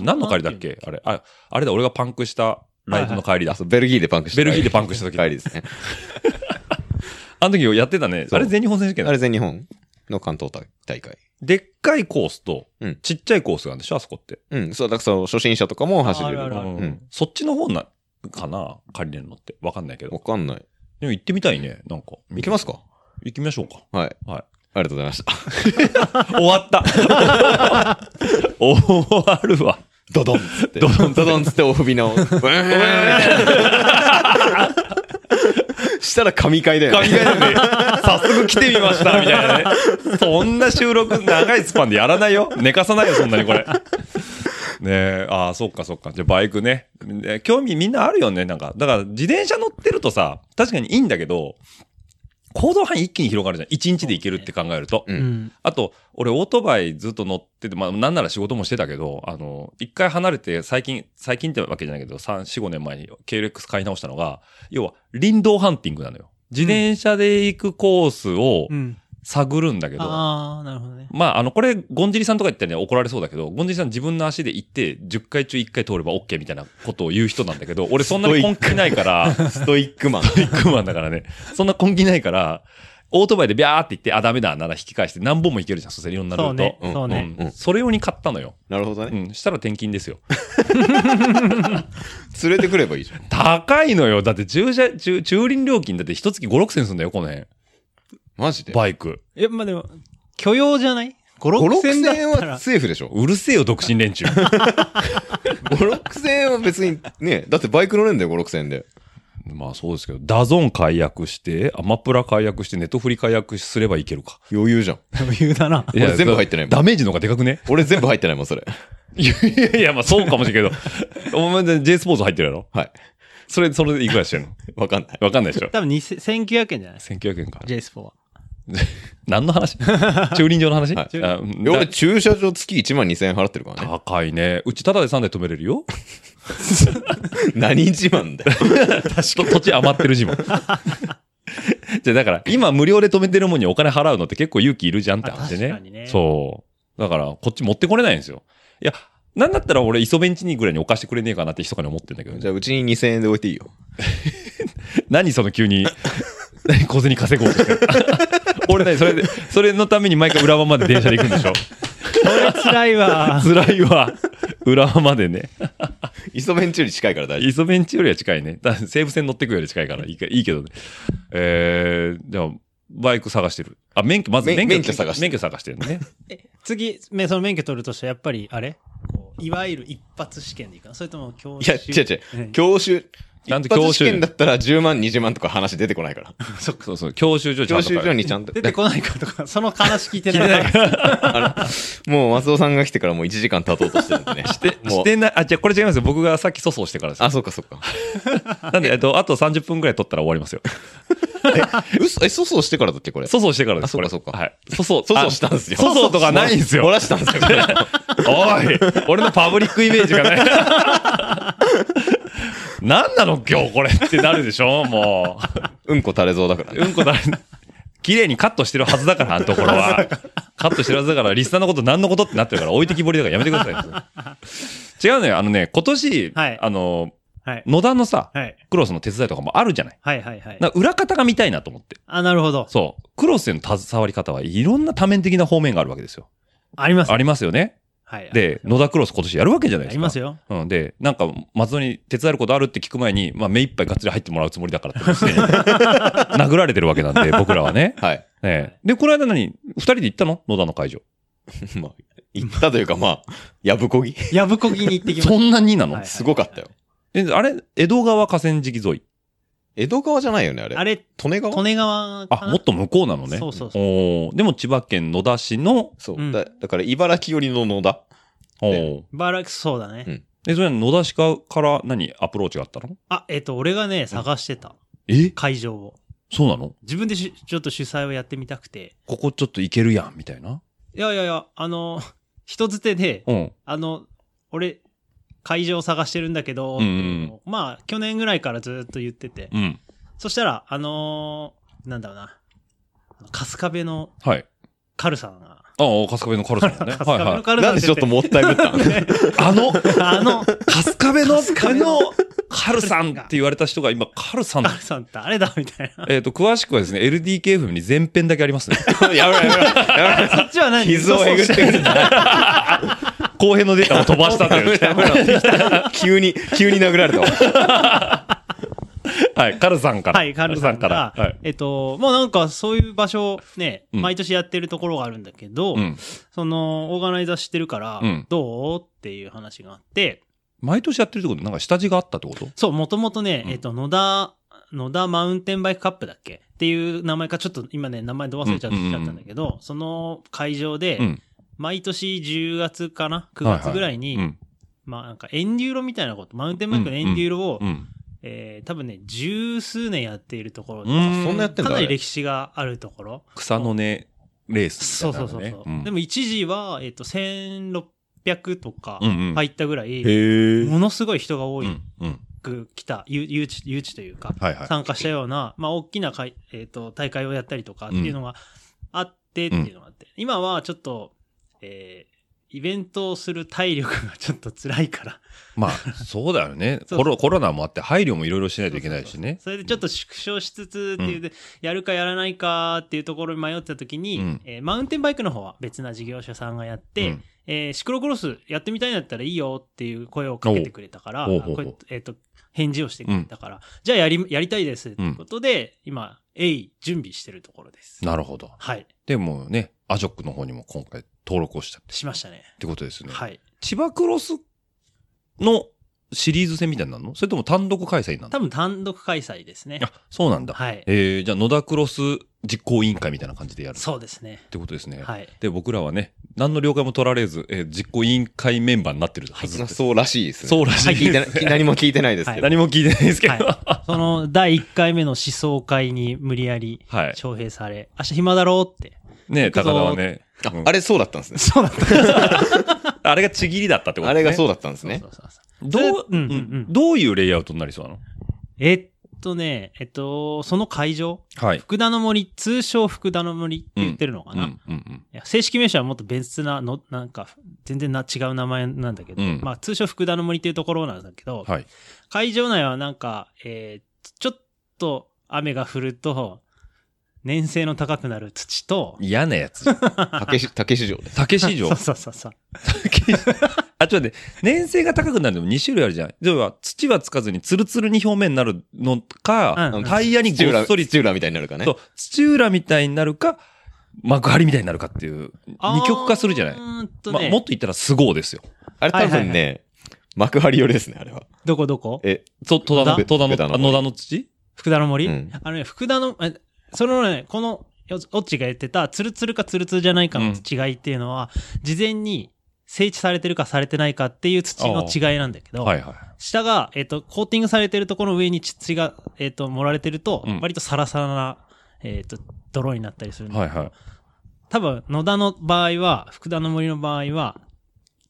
何の帰りだっけ？あれ。あ、あれだ、俺がパンクしたライドの帰りだ。う。そうベルギーでパンクした。ベルギーでパンクした時帰りですね。(laughs) あの時やってたね。そうあれ全日本選手権だあれ全日本の関東大会。でっかいコースとうん、ちっちゃいコースがあるんでしょあそこって。うん、そう、だからその初心者とかも走れる。ああるあるうんうんそっちの方な、かな借りれるのって。わかんないけわど。かんない。でも行ってみたいね。なんか。行きますか？行きましょうか。はい。はい。ありがとうございました。(laughs) 終わった。(laughs) 終わるわ。ドドンっつって。ドドン、ドドンっつってオフビの。(laughs) したら神回だよね。神回だよね。(laughs) 早速来てみました、みたいなね。そんな収録長いスパンでやらないよ。寝かさないよ、そんなにこれ。ねえ、ああ、そっかそっか。じゃあバイクね。ね興味みんなあるよね、なんか。だから自転車乗ってるとさ、確かにいいんだけど、行動範囲一気に広がるじゃん。一日で行けるって考えると。ううんん。あと、俺オートバイずっと乗ってて、まあなんなら仕事もしてたけど、あの、一回離れて最近、最近ってわけじゃないけど、3、4、5年前に KLX 買い直したのが、要は林道ハンティングなのよ。自転車で行くコースをうん。探るんだけど、ああ、なるほどね。まあ、あの、これ、ゴンジリさんとか言ったらね、怒られそうだけど、ゴンジリさん自分の足で行って、10回中1回通れば OK みたいなことを言う人なんだけど、(laughs) 俺そんなに根気ないから、ストイックマン。ビッグマンだからね。そんな根気ないから、オートバイでビャーって言って、あ、ダメだ、なら引き返して何本もいけるじゃん、そしたらいろんなルート。そうね。うんそうね。うんそれ用に買ったのよ。なるほどね。うん。したら転勤ですよ。(laughs) 連れてくればいいじゃん。高いのよ。だって駐車、駐、駐輪料金だって一月5、6千すんだよ、この辺。マジで？バイク。え、まあでも、許容じゃない ?5、5、6千だ6千円は。セーフでしょ。うるせえよ、独身連中。5、6千円は別に、ね、だってバイク乗れんだよ、5、6千円で。まあそうですけど、ダゾン解約して、アマプラ解約して、ネットフリ解約すればいけるか。余裕じゃん。余裕だな。俺全部入ってないもんダメージの方がでかくね？俺全部入ってないもん、それ。い (laughs) やいやいや、まあそうかもしれんけど。お前で J スポーツ入ってるやろ？はい。それ、それでいくらしてるの？(laughs) わかんない。わかんないでしょ？多分2000 1900円じゃない ?1900 円か。?J スポは。(laughs) 何の話？駐輪場の話、はい俺、駐車場月1万2000円払ってるからね。高いね。うちタダで3台止めれるよ？(laughs) 何自慢だよ。と (laughs) 土地余ってる自慢。じゃあだから、今無料で止めてるもんにお金払うのって結構勇気いるじゃんって話でね。あ確かにねそう。だから、こっち持ってこれないんですよ。いや、なんだったら俺、イソベンチにぐらいに置かしてくれねえかなって密かに思ってんだけどね、じゃあ、うちに2000円で置いていいよ。何その急に、何小銭稼ごうとしてる俺ね、それで、それのために毎回浦和まで電車で行くんでしょ？これ辛いわ。辛いわ。浦和までね。イソベンチより近いから大丈イソベンチよりは近いね。だ西武線乗ってくより近いからいいかいいけどね。えー、じゃあ、バイク探してる。あ、免許、まず免免許免許探して免許探してるのね。(laughs) 次、めその免許取るとしたらやっぱり、あれ？こういわゆる一発試験でいいかな？それとも教夫。いや、違う違う。教習。ちゃんと教習試験だったら10万、20万とか話出てこないから。(laughs) そうそう、教習所ちゃんと教習所にちゃんと。出てこないかとか、その話聞いてない。(laughs) もう松尾さんが来てからもう1時間経とうとしてるんでね。(laughs) してしてない、あ、じゃあこれ違いますよ。僕がさっき粗相してからです。あ、そうかそうか。なんで、えっと、あと30分くらい取ったら終わりますよ。嘘え、粗相してからだっけこれ？粗相してからです。あそうかそうかはい。粗相、粗相したんですよ。粗相とかないんですよ漏らしたんですよ。おい俺のパブリックイメージがない。何なの今日これってなるでしょ？もうんこ垂れそうだからう。ね。うんこだれ、綺麗にカットしてるはずだから、あのところは。(laughs) カットしてるはずだから、リスナーのこと何のことってなってるから、置いてきぼりだからやめてください。違うのよ。あのね、今年、はいあの、はい。野田のさ、はい。クロスの手伝いとかもあるじゃない？はいはいはい。裏方が見たいなと思って。あ、なるほど。そう。クロスへの携わり方はいろんな多面的な方面があるわけですよ。あります。ありますよね。はい。で、野田クロス今年やるわけじゃないですか。ありますよ。うん。で、なんか、松戸に手伝えることあるって聞く前に、まあ、目いっぱいがっつり入ってもらうつもりだからって、(laughs) 殴られてるわけなんで、僕らはね。はい。ねで、この間何？二人で行ったの？野田の会場。(laughs) まあ、行ったというかまあ、やぶこぎ。やぶこぎに行ってきました。そんなになの、はいすごかったよ。え、あれ？江戸川河川敷沿い。江戸川じゃないよね、あれ。あれ、利根川？利根川かあ、なもっと向こうなのね。そうそうそうおーでも千葉県野田市の、そう。うんだだから、茨城寄りの野田。おでーバラそうだね。うんえ、それは野田市かから何アプローチがあったの？あ、えっと、俺がね、探してた。え？会場を。そうなの？自分でしちょっと主催をやってみたくて。ここちょっと行けるやん、みたいな？いやいやいや、あの、人づてで、うん。あの、俺、会場を探してるんだけど、うんうんまあ、去年ぐらいからずっと言ってて、うん。そしたら、あのーなんだろうな、春日部のはい。カルさんが、ああ、春日部のカルさんね。(laughs) 春日部のはいはい。カルさんなんでちょっともったいぶったん (laughs) あの、あの、春日部の、あの、カルさんって言われた人が今、カルさんカルさんってあれだみたいな。えっと、詳しくはですね、LDKFM に前編だけありますね。(laughs) やめろやめろやめろそっちは何傷をえぐってくるん後編のデータを飛ばしたという。(laughs) 急に、急に殴られたわ。(laughs) はい、カルさんから。はい、カルさんから、はい。えっと、もうなんかそういう場所ね、うん毎年やってるところがあるんだけど、うん。その、オーガナイザー知ってるから、うんどう？っていう話があって、毎年やってるってこと？なんか下地があったってこと？そう、もともとね、うんえっと、野田、野田マウンテンバイクカップだっけ？っていう名前か、ちょっと今ね、名前ど忘れちゃったんだけど、その会場で、うん。毎年10月かな ?9 月ぐらいに、うん。まあなんかエンデューロみたいなこと、マウンテンバイクのエンデューロを、うん。えー多分ね、十数年やっているところで、うんそんなやってかなり歴史があるところ。草の根レースそうそそうそう。いう。でも一時は、えっ、と、1600とかうんうん入ったぐらい、へえ。ものすごい人が多いうん。うん。く来た、誘誘致、誘致というか、はいはい。参加したような、まあ、大きな会、えっ、と、大会をやったりとかっていうのがあってっていうのがあって、今はちょっと、えーイベントをする体力がちょっと辛いから、まあ、そうだよね。(laughs) コロコロナもあって配慮もいろいろしないといけないしね。それでちょっと縮小しつつっていうで、やるかやらないかっていうところに迷った時に、うん。えーマウンテンバイクの方は別な事業者さんがやって、うん。えーシクロクロスやってみたいんだったらいいよっていう声をかけてくれたから、えっ、と、返事をしてくれたから、じゃあやり、やりたいですっていうことで、今、鋭意準備してるところです。なるほど。はい。でもね、アジョックの方にも今回登録をしたっしましたね。てことですね。はい。千葉クロスのシリーズ戦みたいになるの？それとも単独開催なの？多分単独開催ですね。あ、そうなんだ。はい。えー、じゃあ野田クロス実行委員会みたいな感じでやるっそうですね。てことですね。はい。で、僕らはね、何の了解も取られず、えー実行委員会メンバーになってるはずです。そうらしいですね。そうらしい聞いてない何も聞いてないですけど。何も聞いてないですけど。はい。その第1回目の思想会に無理やりはい。招聘され、明日暇だろうって。ね高田はね、あうんあれそうだったんですね。そうだった。あれがちぎりだったってことあれがそうう。だったんですねそう。そうそうどう、うんうんうんどういうレイアウトになりそうなの？えっとね、えっと、その会場、はい。福田の森、通称福田の森って言ってるのかな、いうん、うん、うん。や正式名称はもっと別なの、なんか、全然な違う名前なんだけど、うんまあ、通称福田の森っていうところなんだけど、はい。会場内はなんか、えーちょっと雨が降ると、粘性の高くなる土と、嫌なやつ。竹し竹市場で。竹市場そう。そうそうそう。あ、ちょっと待って、粘性が高くなるのも2種類あるじゃん。要は、土はつかずにツルツルに表面になるのか、うんタイヤに土浦、ごっそり、土浦みたいになるかねそう。、土浦みたいになるか、幕張みたいになるかっていう、二極化するじゃない？うーんとまあ、ね、もっと言ったらスゴーですよ。あれ多はいはい分ね、幕張寄りですね、あれは。どこどこ？え、と、戸田の、野戸田の、福田のあ野田の土？福田の森、うんあのね、福田の、えそのね、この、よオッチが言ってた、ツルツルかツルツルじゃないかの違いっていうのは、事前に整地されてるかされてないかっていう土の違いなんだけど、はいはい。下が、えっ、と、コーティングされてるところの上に土が、えっ、と、盛られてると、うん割とサラサラな、えっ、と、泥になったりするんだけど、はいはい。多分、野田の場合は、福田の森の場合は、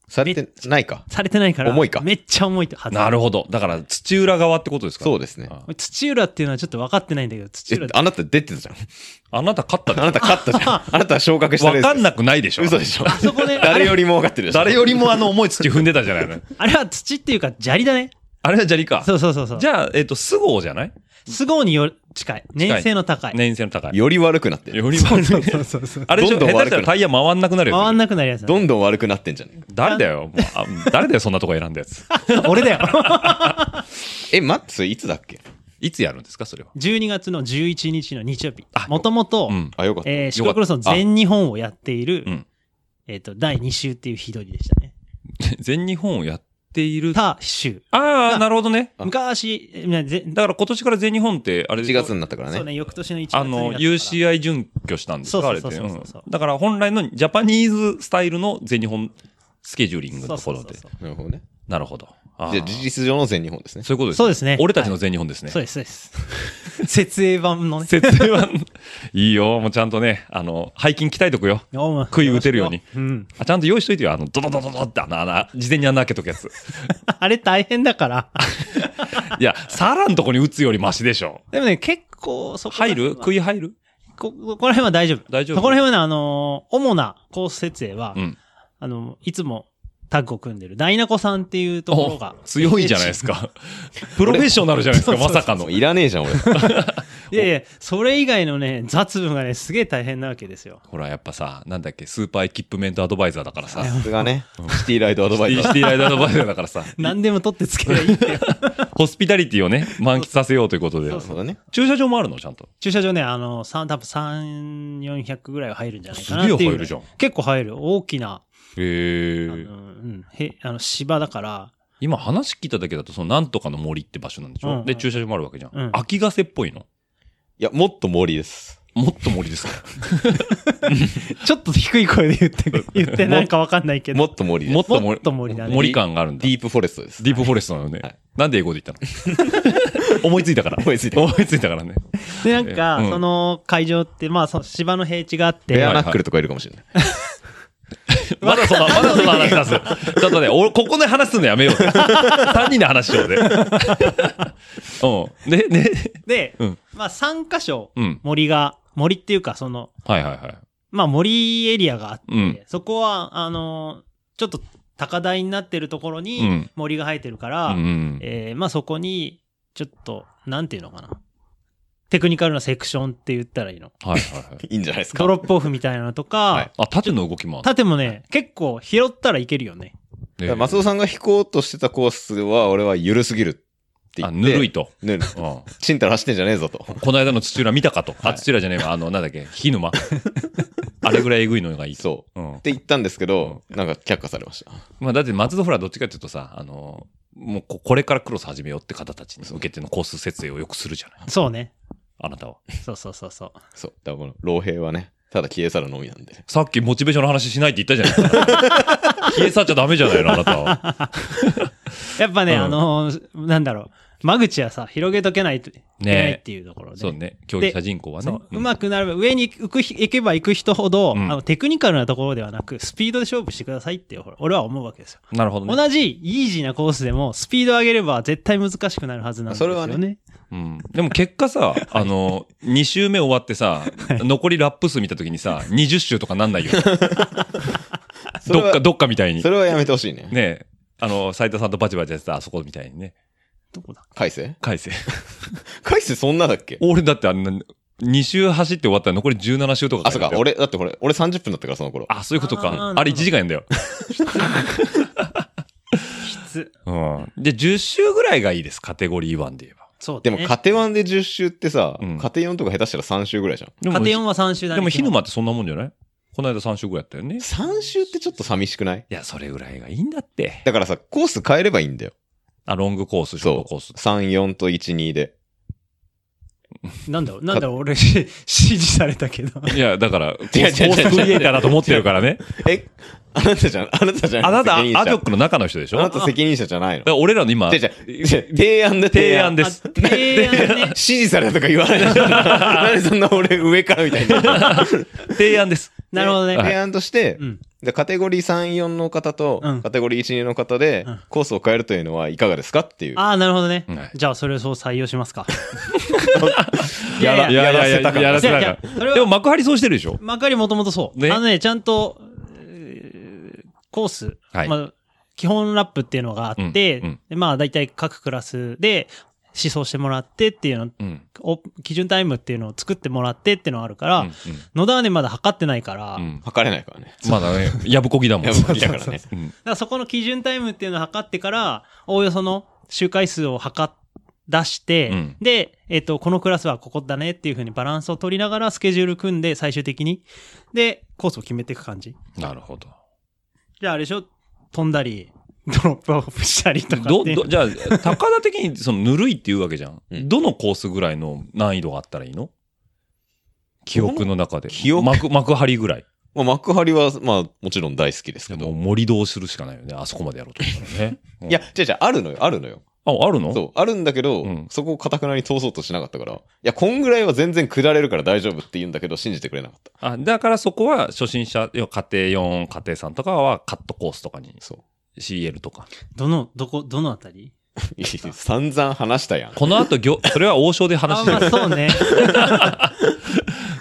されてないか？されてないから、重いか？めっちゃ重いってはず。なるほど。だから、土浦側ってことですかそうですね。あ土浦っていうのはちょっと分かってないんだけど、土え浦、あなた出てたじゃん。(laughs) あなた勝ったであなた勝ったじゃん。(laughs) あなたは昇格したレースです。わかんなくないでしょ嘘でしょ。あそこで、(laughs) 誰よりも分かってるでしょ。誰よりもあの重い土踏んでたじゃないの。あれは土っていうか砂利だね。あれは砂利か。そうそうそうそう。じゃあ、えっと、スゴーじゃない？スゴーによ近い。粘性の高い。粘性の高い。より悪くなってる。よりも、そうそうそうそう。あれでしょ？下手どんどん悪くなるしたらタイヤ回んなくなるよ。回んなくなるやつだ。どんどん悪くなってんじゃね？誰だよ？も (laughs) うあ誰だよ、そんなとこ選んだやつ。(laughs) 俺だよ。(laughs) え、待って、それいつだっけ？いつやるんですか、それは？12月の11日の日曜日あ。もともとう、ん。あ、よかった。えー、シクロクロスの全日本をやっているうん、えっと、第2週っていう日取りでしたね。全日本をやっている。あ他週。あー、なるほどね。昔、だから今年から全日本って、あれで1月になったからね。そうね、翌年の1月にあの、なったから UCI 準拠したんですか？そうあれって。そうそうそうそううんだから本来のジャパニーズスタイルの全日本スケジューリングのところで。そうそうそうなるほどね。なるほど。じゃあ事実上の全日本ですね。そういうことです。そうですね俺たちの全日本ですね。そうです、そうです。(laughs) 設営版のね。説明は、いいよ。もうちゃんとね、あの、背筋鍛えとくよ。食杭打てるように。うん。あちゃんと用意しといてよ。あの、ドドドドドって穴、穴、事前に穴開けとくやつ。(laughs) あれ大変だから。(laughs) いや、サラんとこに打つよりマシでしょ。でもね、結構そこら入る？辺は杭入る？こここら辺は大丈夫。大丈夫？そこら辺はね、あのー主なコース設営は、うん。あの、いつもタッグを組んでるダイナコさんっていうところがお、強いじゃないですか。(laughs) プロフェッショナルじゃないですか、まさかの。いらねえじゃん、俺。(laughs) いやいや、それ以外のね、雑務がね、すげえ大変なわけですよ。ほら、やっぱさ、なんだっけ、スーパーエキップメントアドバイザーだからさ。さすがね、シティライドアドバイザー。シティライドアドバイザーだからさ。(laughs) 何でも取ってつけりゃいいっていう。ホスピタリティをね、満喫させようということで。そうだね。駐車場もあるのちゃんと。駐車場ね、あの、三多分3、400ぐらいは入るんじゃないかなっていう。すげえ入るじゃん結構入る。大きな、へえ。あの、うん、へ、あの、芝だから、今話聞いただけだと、そのなんとかの森って場所なんでしょ、うんうんで、駐車場もあるわけじゃん。うん秋ヶ瀬っぽいの？いや、もっと森です。もっと森ですか？(laughs) ちょっと低い声で言って、言ってなんかわかんないけど。もっと森です。もっと森もっと森だね森感があるんだ。ディープフォレストです。ディープフォレストなのね。はいなんで英語で言ったの？(laughs) 思いついたから。思いついた思いついたからね。で、なんか、うんその会場って、まあ、その芝の平地があって、ベアナックルとかいるかもしれない。(laughs) まだその、まだその話出す。ちょっとね、俺、ここで話すのやめようぜ。(laughs) 3人で話しようぜ。(laughs) うん。で、ね、で、うんまあ、3箇所うん。森が、森っていうか、その、はいはいはい。まあ、森エリアがあって、うんそこは、あの、ちょっと高台になってるところうにん森が生えてるから、うんうん。えーまあ、そこに、ちょっと、なんていうのかな。テクニカルなセクションって言ったらいいの。はいはいはい。(laughs) いいんじゃないですか。ドロップオフみたいなのとか、はいあ、縦の動きもある。縦もね、結構拾ったらいけるよね。だから松尾さんが引こうとしてたコースは、俺は緩すぎるって言あ、って。ぬるい。と。ぬる。うん。ちんたら走ってんじゃねえぞと。この間の土浦見たかと。あ、土浦じゃねえわ。あの、なんだっけ、引沼。(laughs) あれぐらいえぐいのがいいと。そう。うんっ。て言ったんですけど、なんか却下されました。まあ、だって松戸フラどっちかっていうとさ、あの、もうここれからクロス始めようって方たちに向けてのコース設営をよくするじゃない。そうね。あなたは。そうそうそうそう。そう。だからこの、老兵はね、ただ消え去るのみなんで。さっきモチベーションの話しないって言ったじゃないですか。(laughs) 消え去っちゃダメじゃないの、あなたは。(laughs) やっぱね、うんあのーなんだろう。間口はさ、広げとけないといけないっていうところで。そうね。競技者人口はね。そううまくなれば、上に行くひ行けば行く人ほど、うんあのテクニカルなところではなく、スピードで勝負してくださいって、ほら俺は思うわけですよ。なるほどね。同じイージーなコースでも、スピード上げれば絶対難しくなるはずなんですよね。それはねうん。でも結果さ、あの、2周目終わってさ、残りラップ数見たときにさ、20周とかなんないよ。(laughs) どっか、どっかみたいにそ。れはやめてほしいね。ねえ。あの、斉田さんとバチバチやってたあそこみたいにね。どこだ海星？返せ。(laughs) 海星そんなだっけ？俺だってあんな、2周走って終わったら残り17周とかあ、そうか。俺、だってこれ、俺30分だったから、その頃。あ、そういうことか。あれ1時間やんだよ。(laughs) きつ。うん。で、10周ぐらいがいいです。カテゴリー1で言えば。そうでも、カテ1で10周ってさ、うんカテ4とか下手したら3周ぐらいじゃん。でもカテ4は3周だね。でも、ヒヌマってそんなもんじゃない？この間3周ぐらいやったよね。い3周ってちょっと寂しくない？や、それぐらいがいいんだって。だからさ、コース変えればいいんだよ。あ、ロングコース、ショーそう。トコース。3、4と1、2で。なんだろう、なんだろう、俺、し (laughs) 指示されたけど。いや、だから、コー違う違う違うスコースクリエイターだと思ってるからね。え、あなたじゃん、あなたじゃん。あなた、アジョックの中の人でしょ？あなた責任者じゃないの。ら俺らの今、じゃじゃ提案で提案です。あ提案ね (laughs) 指。示されたとか言わないでしょ。(laughs) なんでそんな俺上からみたいに。提案です。なるほどね。提案として、うん。でカテゴリー3、4の方と、うん。カテゴリー1、2の方で、うん。コースを変えるというのはいかがですかっていう。ああ、なるほどね。はい。じゃあ、それをそう採用しますか。(laughs) いやら、やいややらせたかやらせたいやいかやそれはでも幕張そうしてるでしょ？まかりもともとそう。ね。あのね、ちゃんと、えーコース、はい。まあ、基本ラップっていうのがあって、うんうん。でまあ、大体各クラスで思想してもらってっていうの、うん。お基準タイムっていうのを作ってもらってっていうのがあるから、うん野田はね、まだ測ってないから、測れないからね。まだね、(laughs) やぶこぎだもん。やぶこぎだからね。(laughs) うんだからそこの基準タイムっていうのを測ってから、おおよその周回数を測っ出して、うんで、えっ、と、このクラスはここだねっていうふうにバランスを取りながらスケジュール組んで最終的に、で、コースを決めていく感じ。なるほど。じゃああれでしょ？飛んだり、ドロップオフしたりとかど、じゃあ、高田的にそのぬるいって言うわけじゃん。うんどのコースぐらいの難易度があったらいいの？記憶の中で。記憶幕、幕張ぐらい。まあ、幕張は、まあ、もちろん大好きですけど。盛り土をするしかないよね。あそこまでやろうと思ったらね。う (laughs) んいや、違う違う、あるのよ、あるのよ。あ、あるの？そう、あるんだけど、うんそこをかたくなに通そうとしなかったから、いや、こんぐらいは全然下れるから大丈夫って言うんだけど、信じてくれなかった。あ、だからそこは初心者、要は家庭4、家庭3とかはカットコースとかに、そう。CL とか。どの、どこ、どのあたり？(laughs) いい散々話したやん。この後、ぎ (laughs) ょそれは王将で話あ、してるまあそうね。(laughs)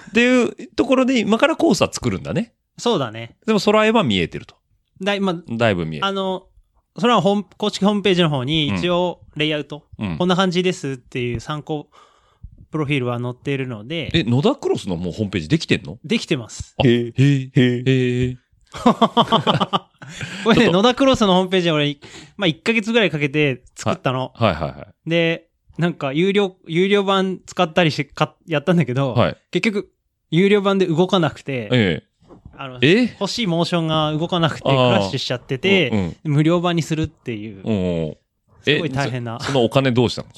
っていうところで今からコースは作るんだね。そうだね。でも空絵は見えてると。だい、まあ、だいぶ見える。あの、それは本公式ホームページの方に一応レイアウト、うんこんな感じですっていう参考プロフィールは載っているので、え、野田クロスのもうホームページできてんの？できてます。あへへえ。へえ。これね、野田クロスのホームページは俺、まあ1ヶ月ぐらいかけて作ったの。はいはいはで、なんか有料、有料版使ったりしてかやったんだけど、い。はい。結局、有料版で動かなくて、えあのえ？え欲しいモーションが動かなくてクラッシュしちゃってて、うん無料版にするっていう、うん。うん。すごい大変なそそのお金どうしたの？(laughs)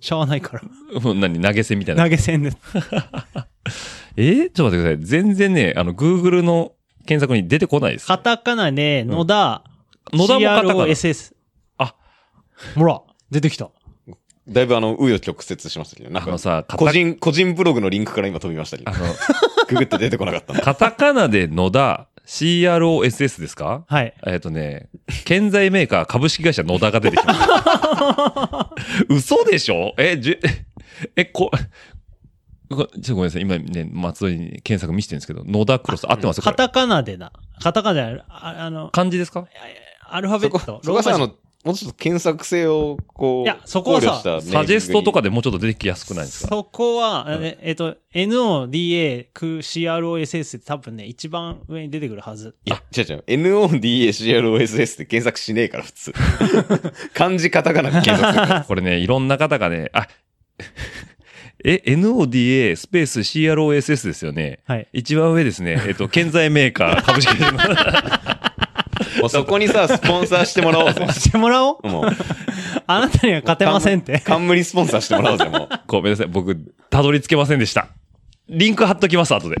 しょうがないから。う (laughs) ん何投げ銭みたいな投。げ銭で。(laughs) え？ーちょっと待ってください。全然ね、あの、Google の検索に出てこないです。カタカナで、野田、野田もカタカナ CROSS。あ。ほら、出てきた。だいぶあの、紆余曲折しましたけど、なんか、あのさ、カタ個人、個人ブログのリンクから今飛びましたけどあ、の、ググって出てこなかった。カタカナで野田、CROSS ですか？はい。えっ、とね、建材メーカー株式会社野田が出てきました。(laughs) 嘘でしょ？え、じゅ、え、こ、こちょっとごめんなさい。今ね、松戸に検索見せてるんですけど、野田クロス合ってますカタカナでだ。カタカナじゃない。ああの、漢字ですか？アルファベそこ、ット。そこはさ、あの、もうちょっと検索性を、こう、いやそこはさサジェストとかでもうちょっと出てきやすくないですか？そこは、ええっと、NODA、CROSS って多分ね、一番上に出てくるはず。いや、違う違う。NODACROSS って検索しねえから、普通。(laughs) 漢字カタカナで検索。(laughs) これね、いろんな方がね、あ、え、NODA スペース CROSS ですよね。はい。一番上ですね。えっと、(laughs) 建材メーカー株式会社の。(laughs) もうそこにさ、スポンサーしてもらおうぜ。してもらおう？もう。あなたには勝てませんって。冠スポンサーしてもらおうぜ、もう。ごめんなさい。僕、たどり着けませんでした。リンク貼っときます、後で。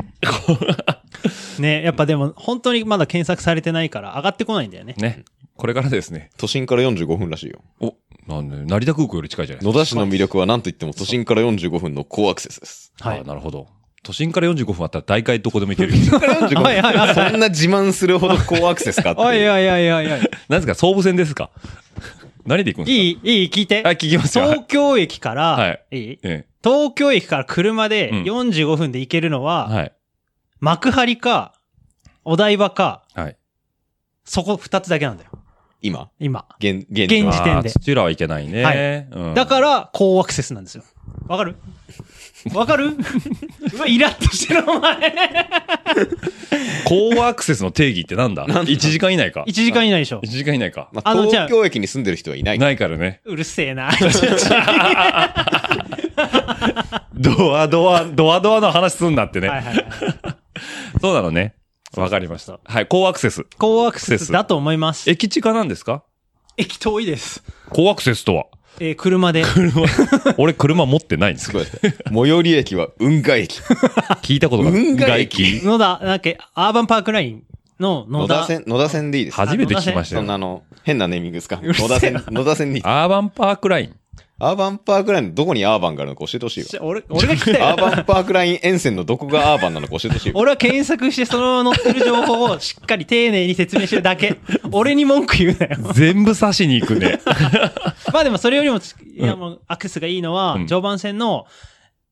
(laughs) ね、やっぱでも、本当にまだ検索されてないから、上がってこないんだよね。ね。これからですね。都心から45分らしいよ。お、なんで、成田空港より近いじゃないです野田市の魅力は何と言っても都心から45分の高アクセスです。か。はいあなるほど。都心から45分あったら大会どこでも行ける。から45分はいは (laughs) いはいそんな自慢するほど高アクセスかっていう。おいおいおいおいおい。何ですか総武線ですか？(laughs) 何で行くんですか？いいいい聞いてあ、。聞きますよ。東京駅から、はいいい？え東京駅から車でうん45分で行けるのえは、はい。幕張か、お台場か、はい。そこ二つだけなんだよ。今？今。現、現現時点で土浦はいけないね。はいうんだから、高アクセスなんですよ。わかる？(laughs) わかる？(laughs) うわ、イラッとしてるお前。(laughs) 高アクセスの定義ってなんだ ?1 時間以内か1。時間以内でしょ1。時間以内か。まあ、あのじゃあ東京駅に住んでる人はいない。ないからね。うるせえな。ドアドア、ドアドアの話すんなってね。はいはいはい。そうなのね。わかりました。はい、高アクセス。高アクセスだと思います。駅地下なんですか？駅遠いです。高アクセスとは？えー車で。(laughs) 俺車持ってないんです。最寄り駅は運河駅。(laughs) 聞いたことがない。運河駅野田、なんか、アーバンパークラインの野田。野田線、野田線でいいですか？初めて聞きましたよ。そんなあの、変なネーミングですか？野田線、野田線でいいです。アーバンパークライン。アーバンパークラインのどこにアーバンがあるのか教えてほしいよ。俺、俺が聞きたいアーバンパークライン沿線のどこがアーバンなのか教えてほしいよ。俺は検索してそのまま載ってる情報をしっかり丁寧に説明してるだけ。俺に文句言うなよ。全部刺しに行くね。(laughs) まあでもそれよりも、いやもうアクセスがいいのは、うん常磐線の、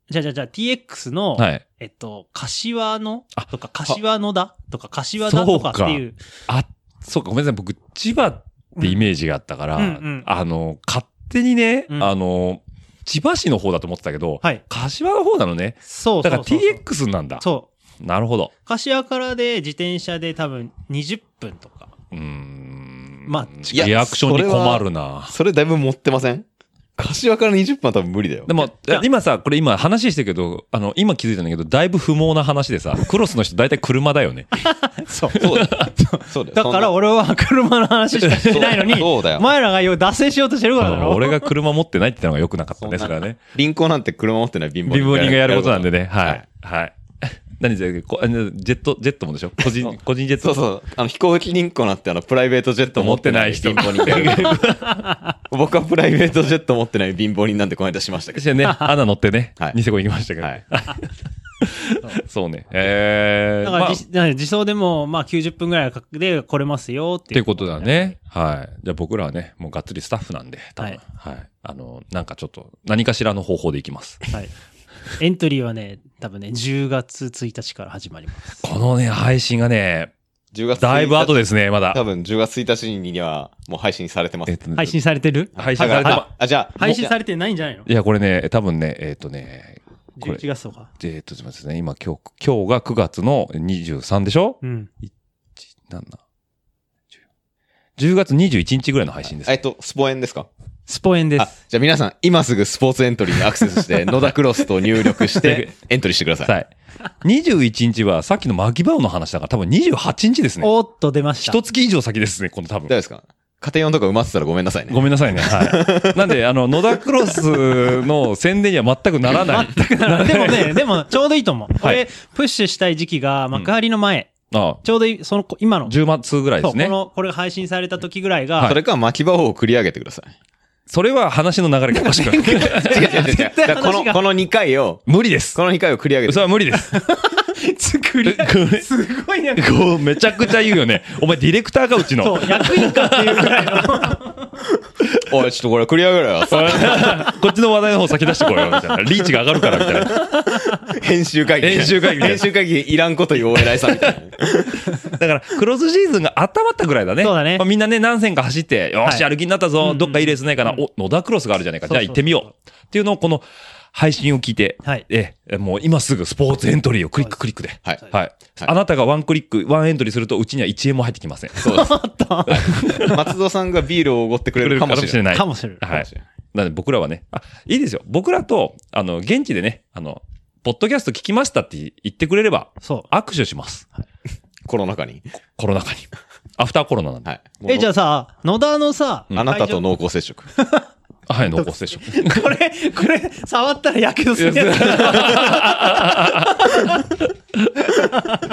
じゃあじゃあじゃあ TX の、はい。えっと、柏の？あとか、柏野田とか、柏田とかっていう。あ、そうか、ごめんなさい。僕、千葉ってイメージがあったから、うんうんうんあの、勝手にね、うんあの、千葉市の方だと思ってたけど、はい。柏の方なのね。そうだからそうそうそう。TX なんだ。そう。なるほど。柏からで自転車で多分20分とか。うーん。まあリアクションに困るな。それだいぶ持ってません？柏から20分は多分無理だよで。も、今さ、これ今話してるけど、あの、今気づいたんだけど、だいぶ不毛な話でさ、クロスの人大体車だよね。(laughs) そう。そうだよ。そうだよ。だから俺は車の話しかしてないのに、そうだよお前らがよ、脱線しようとしてるからだろ。俺が車持ってないって言ったのが良くなかったね、それはね。輪行なんて車持ってない貧乏人がやることなんでね。ははいい。はい。何で、こあのジェット、ジェットもでしょ？(laughs) 個人、個人ジェット？そうそう。あの、飛行機人口なってあの、プライベートジェット持ってない貧乏人 (laughs) 僕はプライベートジェット持ってない貧乏人なんてこの間しましたけど。ね、アナ乗ってね、はいニセコ行きましたけど。はい。(laughs) そうね。えー、だから、まあ自走でも、まあ90分ぐらいで来れますよっていう。っていうことだね。はい。じゃあ僕らはね、もうがっつりスタッフなんで、多分。ははいい。あの、なんかちょっと、何かしらの方法でいきます。はい。エントリーはね、多分ね、10月1日から始まります。このね、配信がね、10月1日だいぶ後ですね、まだ多。分10月1日にはもう配信されてますえっ。とね配信されてる？配信されてまあ、あじゃあ、配信されてないんじゃないの？いや、これね、多分ね、えっ、とね、これ ?11 月とか。えっ、と、すみませんね。今、今日、今日が9月の23でしょ？うん。なんだ ?10 月21日ぐらいの配信です。えっと、スポエンですか？スポエンであす。、じゃあ皆さん、今すぐスポーツエントリーにアクセスして、(laughs) 野田クロスと入力して、(laughs) エントリーしてください。はい。21日はさっきの巻き場の話だから多分28日ですね。おーっと出ました。一月以上先ですね、この多分大丈夫。ですか？家庭用のとか埋まってたらごめんなさいね。ごめんなさいね。はい。(laughs) なんで、あの、野田クロスの宣伝には全くならない。全くならないでもね、でもちょうどいいと思う。はい俺、プッシュしたい時期が幕張の前。ああちょうどいい、その、今の。10月ぐらいですね。この、これが配信された時ぐらいが、それか巻き場を繰り上げてください。それは話の流れがおかしくなる。違う違う違う違う。(laughs) だからこの、この2回を、無理です。この2回を繰り上げてそれは無理です。作り、(laughs) すごいなんか、こう、めちゃくちゃ言うよね。お前ディレクターがうちの。そう、役員かっていうぐらいの。(laughs) おい、ちょっとこれ繰り上げろよ。(laughs) こっちの話題の方先出してこいよ、みたいな。リーチが上がるから、みたいな。編集会議。編集会議編集会議いらんこと言うお偉いさんみたいな。(laughs) だから、クロスシーズンが温まったぐらいだね。そうだねまあみんなね、何戦か走って、よーし、はい歩きになったぞ、どっかいいレースないかな、お、野田クロスがあるじゃないか、じゃあ行ってみよう。っていうのを、この配信を聞いて、はいええ、もう今すぐスポーツエントリーをクリッククリックで。はい。はい。あなたがワンクリック、ワンエントリーすると、うちには1円も入ってきません。(laughs) そうです。松戸さんがビールをおごってくれるかもしれない。い。かもしれない。はい。なので僕らはね、あ、いいですよ。僕らと、あの、現地でね、あの、ポッドキャスト聞きましたって言ってくれれば、そう。握手します。コロナ禍に。コロナ禍に。アフターコロナなんで。はい。え、じゃあさ、野田のさ、あなたと濃厚接触。(laughs) はい、濃厚接触。これ、これ、触ったらやけどするやつ。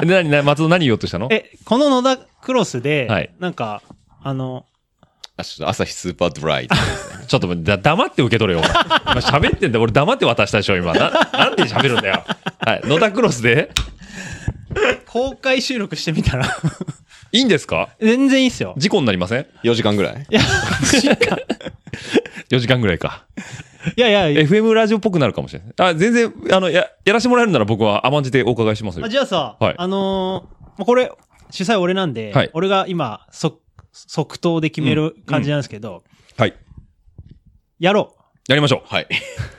で何、何、松戸何言おうとしたの？え、この野田クロスで、はいなんか、あの、あ、ちょっと朝日スーパードライ。ちょっとだ黙って受け取れよ。今喋ってんだよ。俺黙って渡したでしょ、今。な、なんで喋るんだよ。はい。野田クロスで？公開収録してみたら、いいんですか？全然いいっすよ。事故になりません？4時間ぐらい？いや、?4 時間ぐらいか。いやいやいや FM ラジオっぽくなるかもしれない。あ、全然、あの、や、やらせてもらえるなら僕は甘んじてお伺いしますよあ。じゃあさ、はいあのーまあこれ、主催俺なんで、はい俺が今、即、即答で決める感じなんですけど、はい。やろやりましょはい。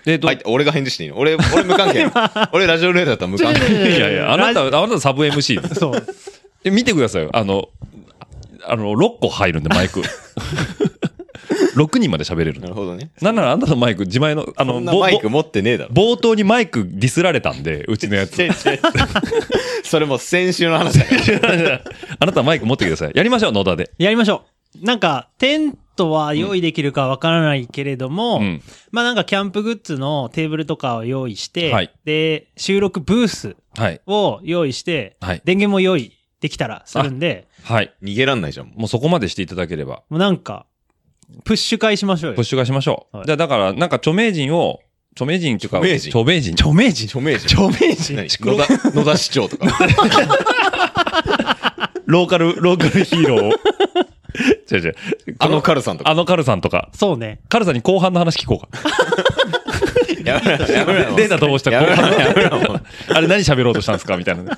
う。えっと、はい。俺が返事していいの？俺、俺無関係。(laughs) 俺ラジオレーダーだったら無関係。いやいや、あなた、あなたサブ MC う。そう。え見てくださいよ。あの、あの、6個入るんで、マイク。(laughs) 6人まで喋れるなるほどね。なんならあなたのマイク、自前の、あの、そんなぼマイク持ってねえだろ。ぼ冒頭にマイクディスられたんで、うちのやつ。(laughs) 違う違うそれもう先週の話だから。(laughs) あなたマイク持ってください。やりましょう、野田で。やりましょう。なんか、テントは用意できるかわからないけれども、うん。まあなんかキャンプグッズのテーブルとかを用意して、はいで、収録ブースはい。を用意して、はい電源も用意できたらするんで、はい。逃げらんないじゃん。ももうそこまでしていただければ、もうなんか、プッシュ会しましょうよプッ。シュ化しましょう。はいじゃあ、だから、なんか著名人を、著名人っていうか、著名人？著名人？著名人？う著名人。著名人？何？野田、野田市長とか。(laughs) ローカル、ローカルヒーローを。違う違う。あのカルさんとか。あのカルさんとか。そうね。カルさんに後半の話聞こうか。(laughs) やめろやめろデータどうしたやめろ後半やめろもうあれ何喋ろうとしたんですかみたいなね。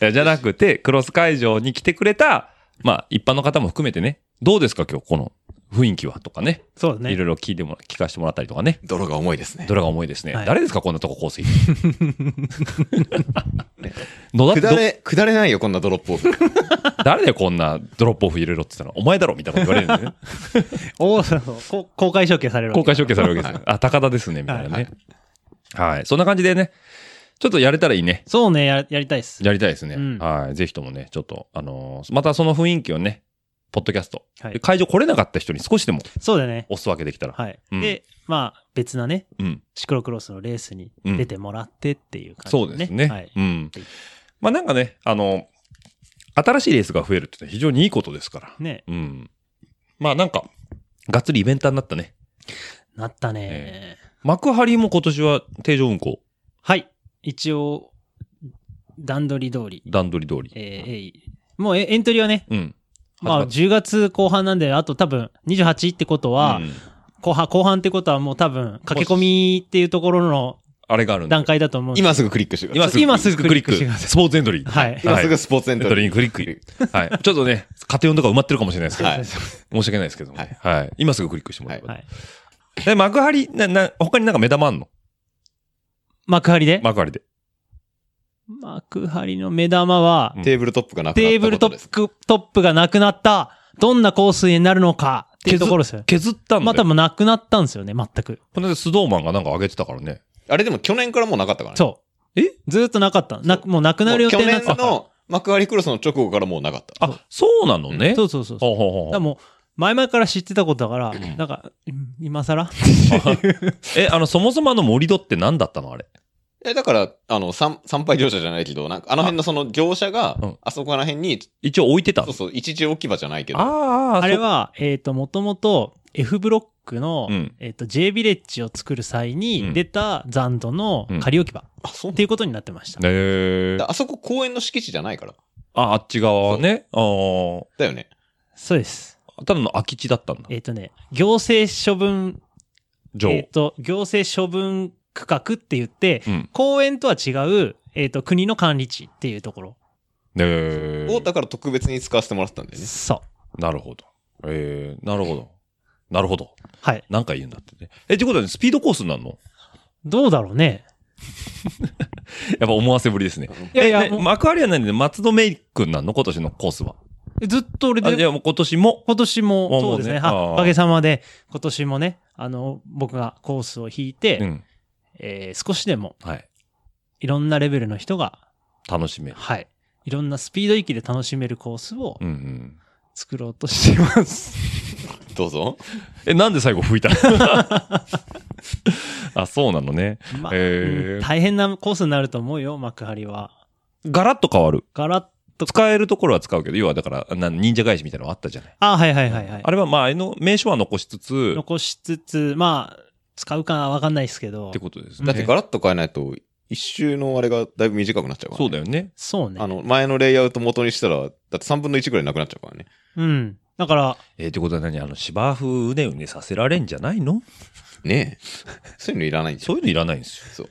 いやじゃなくて、クロス会場に来てくれた、まあ、一般の方も含めてね、どうですか今日この雰囲気はとかね。そうだね。いろいろ聞いても、聞かせてもらったりとかね。泥が重いですね。どれが重いですね。はい誰ですかこんなとこ香水。(laughs) 野くだれ、くだれないよ、こんなドロップオフ。(laughs) 誰だよこんなドロップオフ入れろって言ったら、お前だろみたいなこと言われるんでね。(laughs) おーそうそうこ公開処刑されるわけ公開処刑されるわけですよ。あ、高田ですね、みたいなね。はい。そんな感じでね、ちょっとやれたらいいね。そうね、ややりたいっす。やりたいですね。うんはい。ぜひともね、ちょっと、あのーまたその雰囲気をね、ポッドキャスト。はいで会場来れなかった人に少しでもそうだね。押すわけできたら。はい。うんで、まあ、別なね、うん。シクロクロスのレースに出てもらってっていう感じそうですね。はい。うん。まあなんかね、あの、新しいレースが増えるってね非常にいいことですから。ね、うん。まあなんか、がっつりイベンターになったね。なったね、え幕張も今年は定常運行、はい。一応、段取り通り。段取り通り。えーえいもうえエントリーはね、うん。まあ10月後半なんで、あと多分28ってことは、うん後半、後半ってことはもう多分駆け込みっていうところのあれがある。段階だと思う今すぐクリックしてください。今すぐ、クリックしてくださいスポーツエントリー。はい今すぐスポーツエントリーにクリック。はい。ちょっとね、家庭用のとか埋まってるかもしれないですけど、はい申し訳ないですけども、はいはい。今すぐクリックしてもらえば。はい。で、幕張、な、な、他になんか目玉あんの？幕張で、幕張で。幕張の目玉は、テーブルトップがなくなったテーブルト。ップ、トップがなくなった、どんなコースになるのかっていうところですよ。削ったんだよ。まあ多分なくなったんですよね、全く。この間スドーマンがなんか上げてたからね。あれでも去年からもうなかったからね。そう。え？ずーっとなかった。なもうなくなる予定にな去年の幕張クロスの直後からもうなかった。あ、そうなのね？そうそうそうそう。ほうほうほうだからもう、前々から知ってたことだから、なんか、うん今更？(laughs) え、あの、そもそもあの盛り土って何だったの？あれ。え、だから、あの、参参拝業者じゃないけど、なんか、あの辺のその業者がうん、あそこら辺に、一応置いてたそうそう、一時置き場じゃないけど、ああ、あれは、えっ、と、もともと F ブロックの、うんえっ、と、J ビレッジを作る際うんに出た残土の仮置き場あ、そうっていうことになってました。へえだあそこ公園の敷地じゃないから。あ、あっち側はね。ああ。だよね。そうです。ただの空き地だったんだ。えっ、とね、行政処分、上。えっ、と、行政処分区画って言って、うん。公園とは違う、えっ、と、国の管理地っていうところ。えを、だから特別に使わせてもらったんだよね。そう。なるほど。ええなるほど。なるほど。はい。なんか言うんだってね。え、ってことはね、スピードコースになるの？どうだろうね。(laughs) やっぱ思わせぶりですね。いやいやえね幕張は何で松戸メイ君なんの？今年のコースは。ずっと俺あ、でじゃあもう今年も。今年も、そうですね。ねおかげさまで、今年もね、あの、僕がコースを引いて、うん。えー少しでもはい。いろんなレベルの人が、楽しめる。はい。いろんなスピード域で楽しめるコースをうんうん。作ろうとしてます。(laughs) どうぞ。え、なんで最後吹いた (laughs) あ、そうなのね。まーうん大変なコースになると思うよ、幕張は。ガラッと変わる？ガラッと。使えるところは使うけど、要はだから、な忍者返しみたいなのあったじゃない。あ、はいはいはいはい。あれはまあ、あの名称は残しつつ、残しつつ、まあ、使うかわかんないですけどって。ことですね。だってガラッと変えないと、一周のあれがだいぶ短くなっちゃうから、そうだよね。そうね。あの、前のレイアウト元にしたら、だって3分の1ぐらいなくなっちゃうからね。うん。だから、えー、ってことは何？あの、芝生うねうねさせられんじゃないの？ねえ。そういうのいらないんですよ。そういうのいらないんですよ。そう。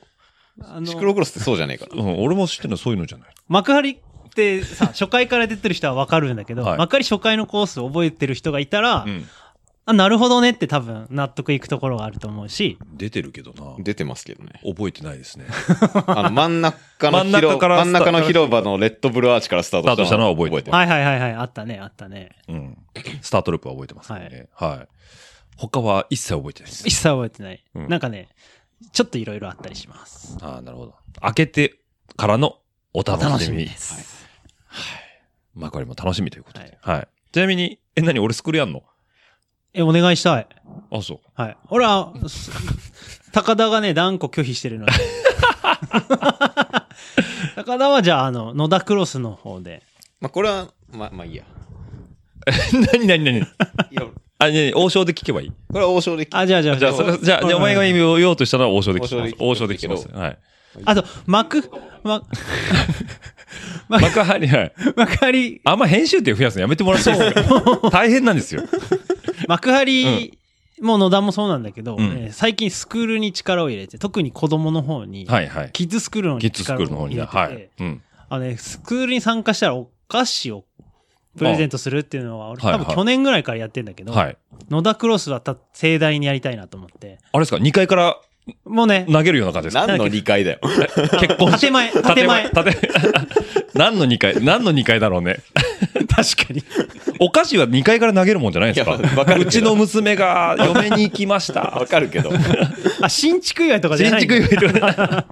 あのシクロクロスってそうじゃねえから。うん、俺も知ってるのはそういうのじゃない。幕張ってさ、初回から出てる人はわかるんだけど、はい幕張初回のコースを覚えてる人がいたら、うん。あ、なるほどねって多分納得いくところがあると思うし、出てるけどな。出てますけどね。覚えてないですね。(laughs) あの、真ん中の (laughs) 真ん中広から真ん中の広場のレッドブルアーチからスタートスタートしたのは覚えてるてはいはいはいはい、あったね、あったね。うん。スタートループは覚えてますね。はい。他は一切覚えてないです一。切覚えてない。うんなんかね、ちょっといろいろあったりします。ああ、なるほど。開けてからのお楽しみ。楽しみです。まあこれも楽しみということで。はい。ちなみに、え、何俺スクールやんの？え、お願いしたい。あ、そう。はい。俺は、す高田がね、断固拒否してるので。(laughs) 高田はじゃあ、あの、野田クロスの方で。まあ、これは、ま、まあいいや。(laughs) 何何何？いや、あ、ね王将で聞けばいい？これは王将で聞あ、じゃあじゃあ。じゃあ、それ、じゃあ、じゃあお前が今言おうとしたのは王将で聞きます。王王将で聞きま。将で聞きますすはい。あと、幕、ま、(laughs) 幕張、はい。幕張、あんま編集点増やすのやめてもらっていいですか？大変なんですよ。(laughs) 幕張も野田もそうなんだけど、うんえー最近スクールに力を入れて、特に子供の方に、はいはい。キッズスクールの方キッズスクに力ールの方にね。を入れてて、はい。うん。あのね、スクールに参加したらお菓子をプレゼントするっていうのは、俺はいはい多分去年ぐらいからやってんだけど、はい。野田クロスはた盛大にやりたいなと思って。あれですか ?2 階からもうね、投げるような感じですか？何の理解だよ。結婚建前、建前。建前。(laughs) 何の2階？何の2階だろうね。(laughs) 確かに。お菓子は2階から投げるもんじゃないですか？かうちの娘が嫁に行きましわた。(laughs) かるけど。あ、新築祝いとかじゃない新築祝いとか。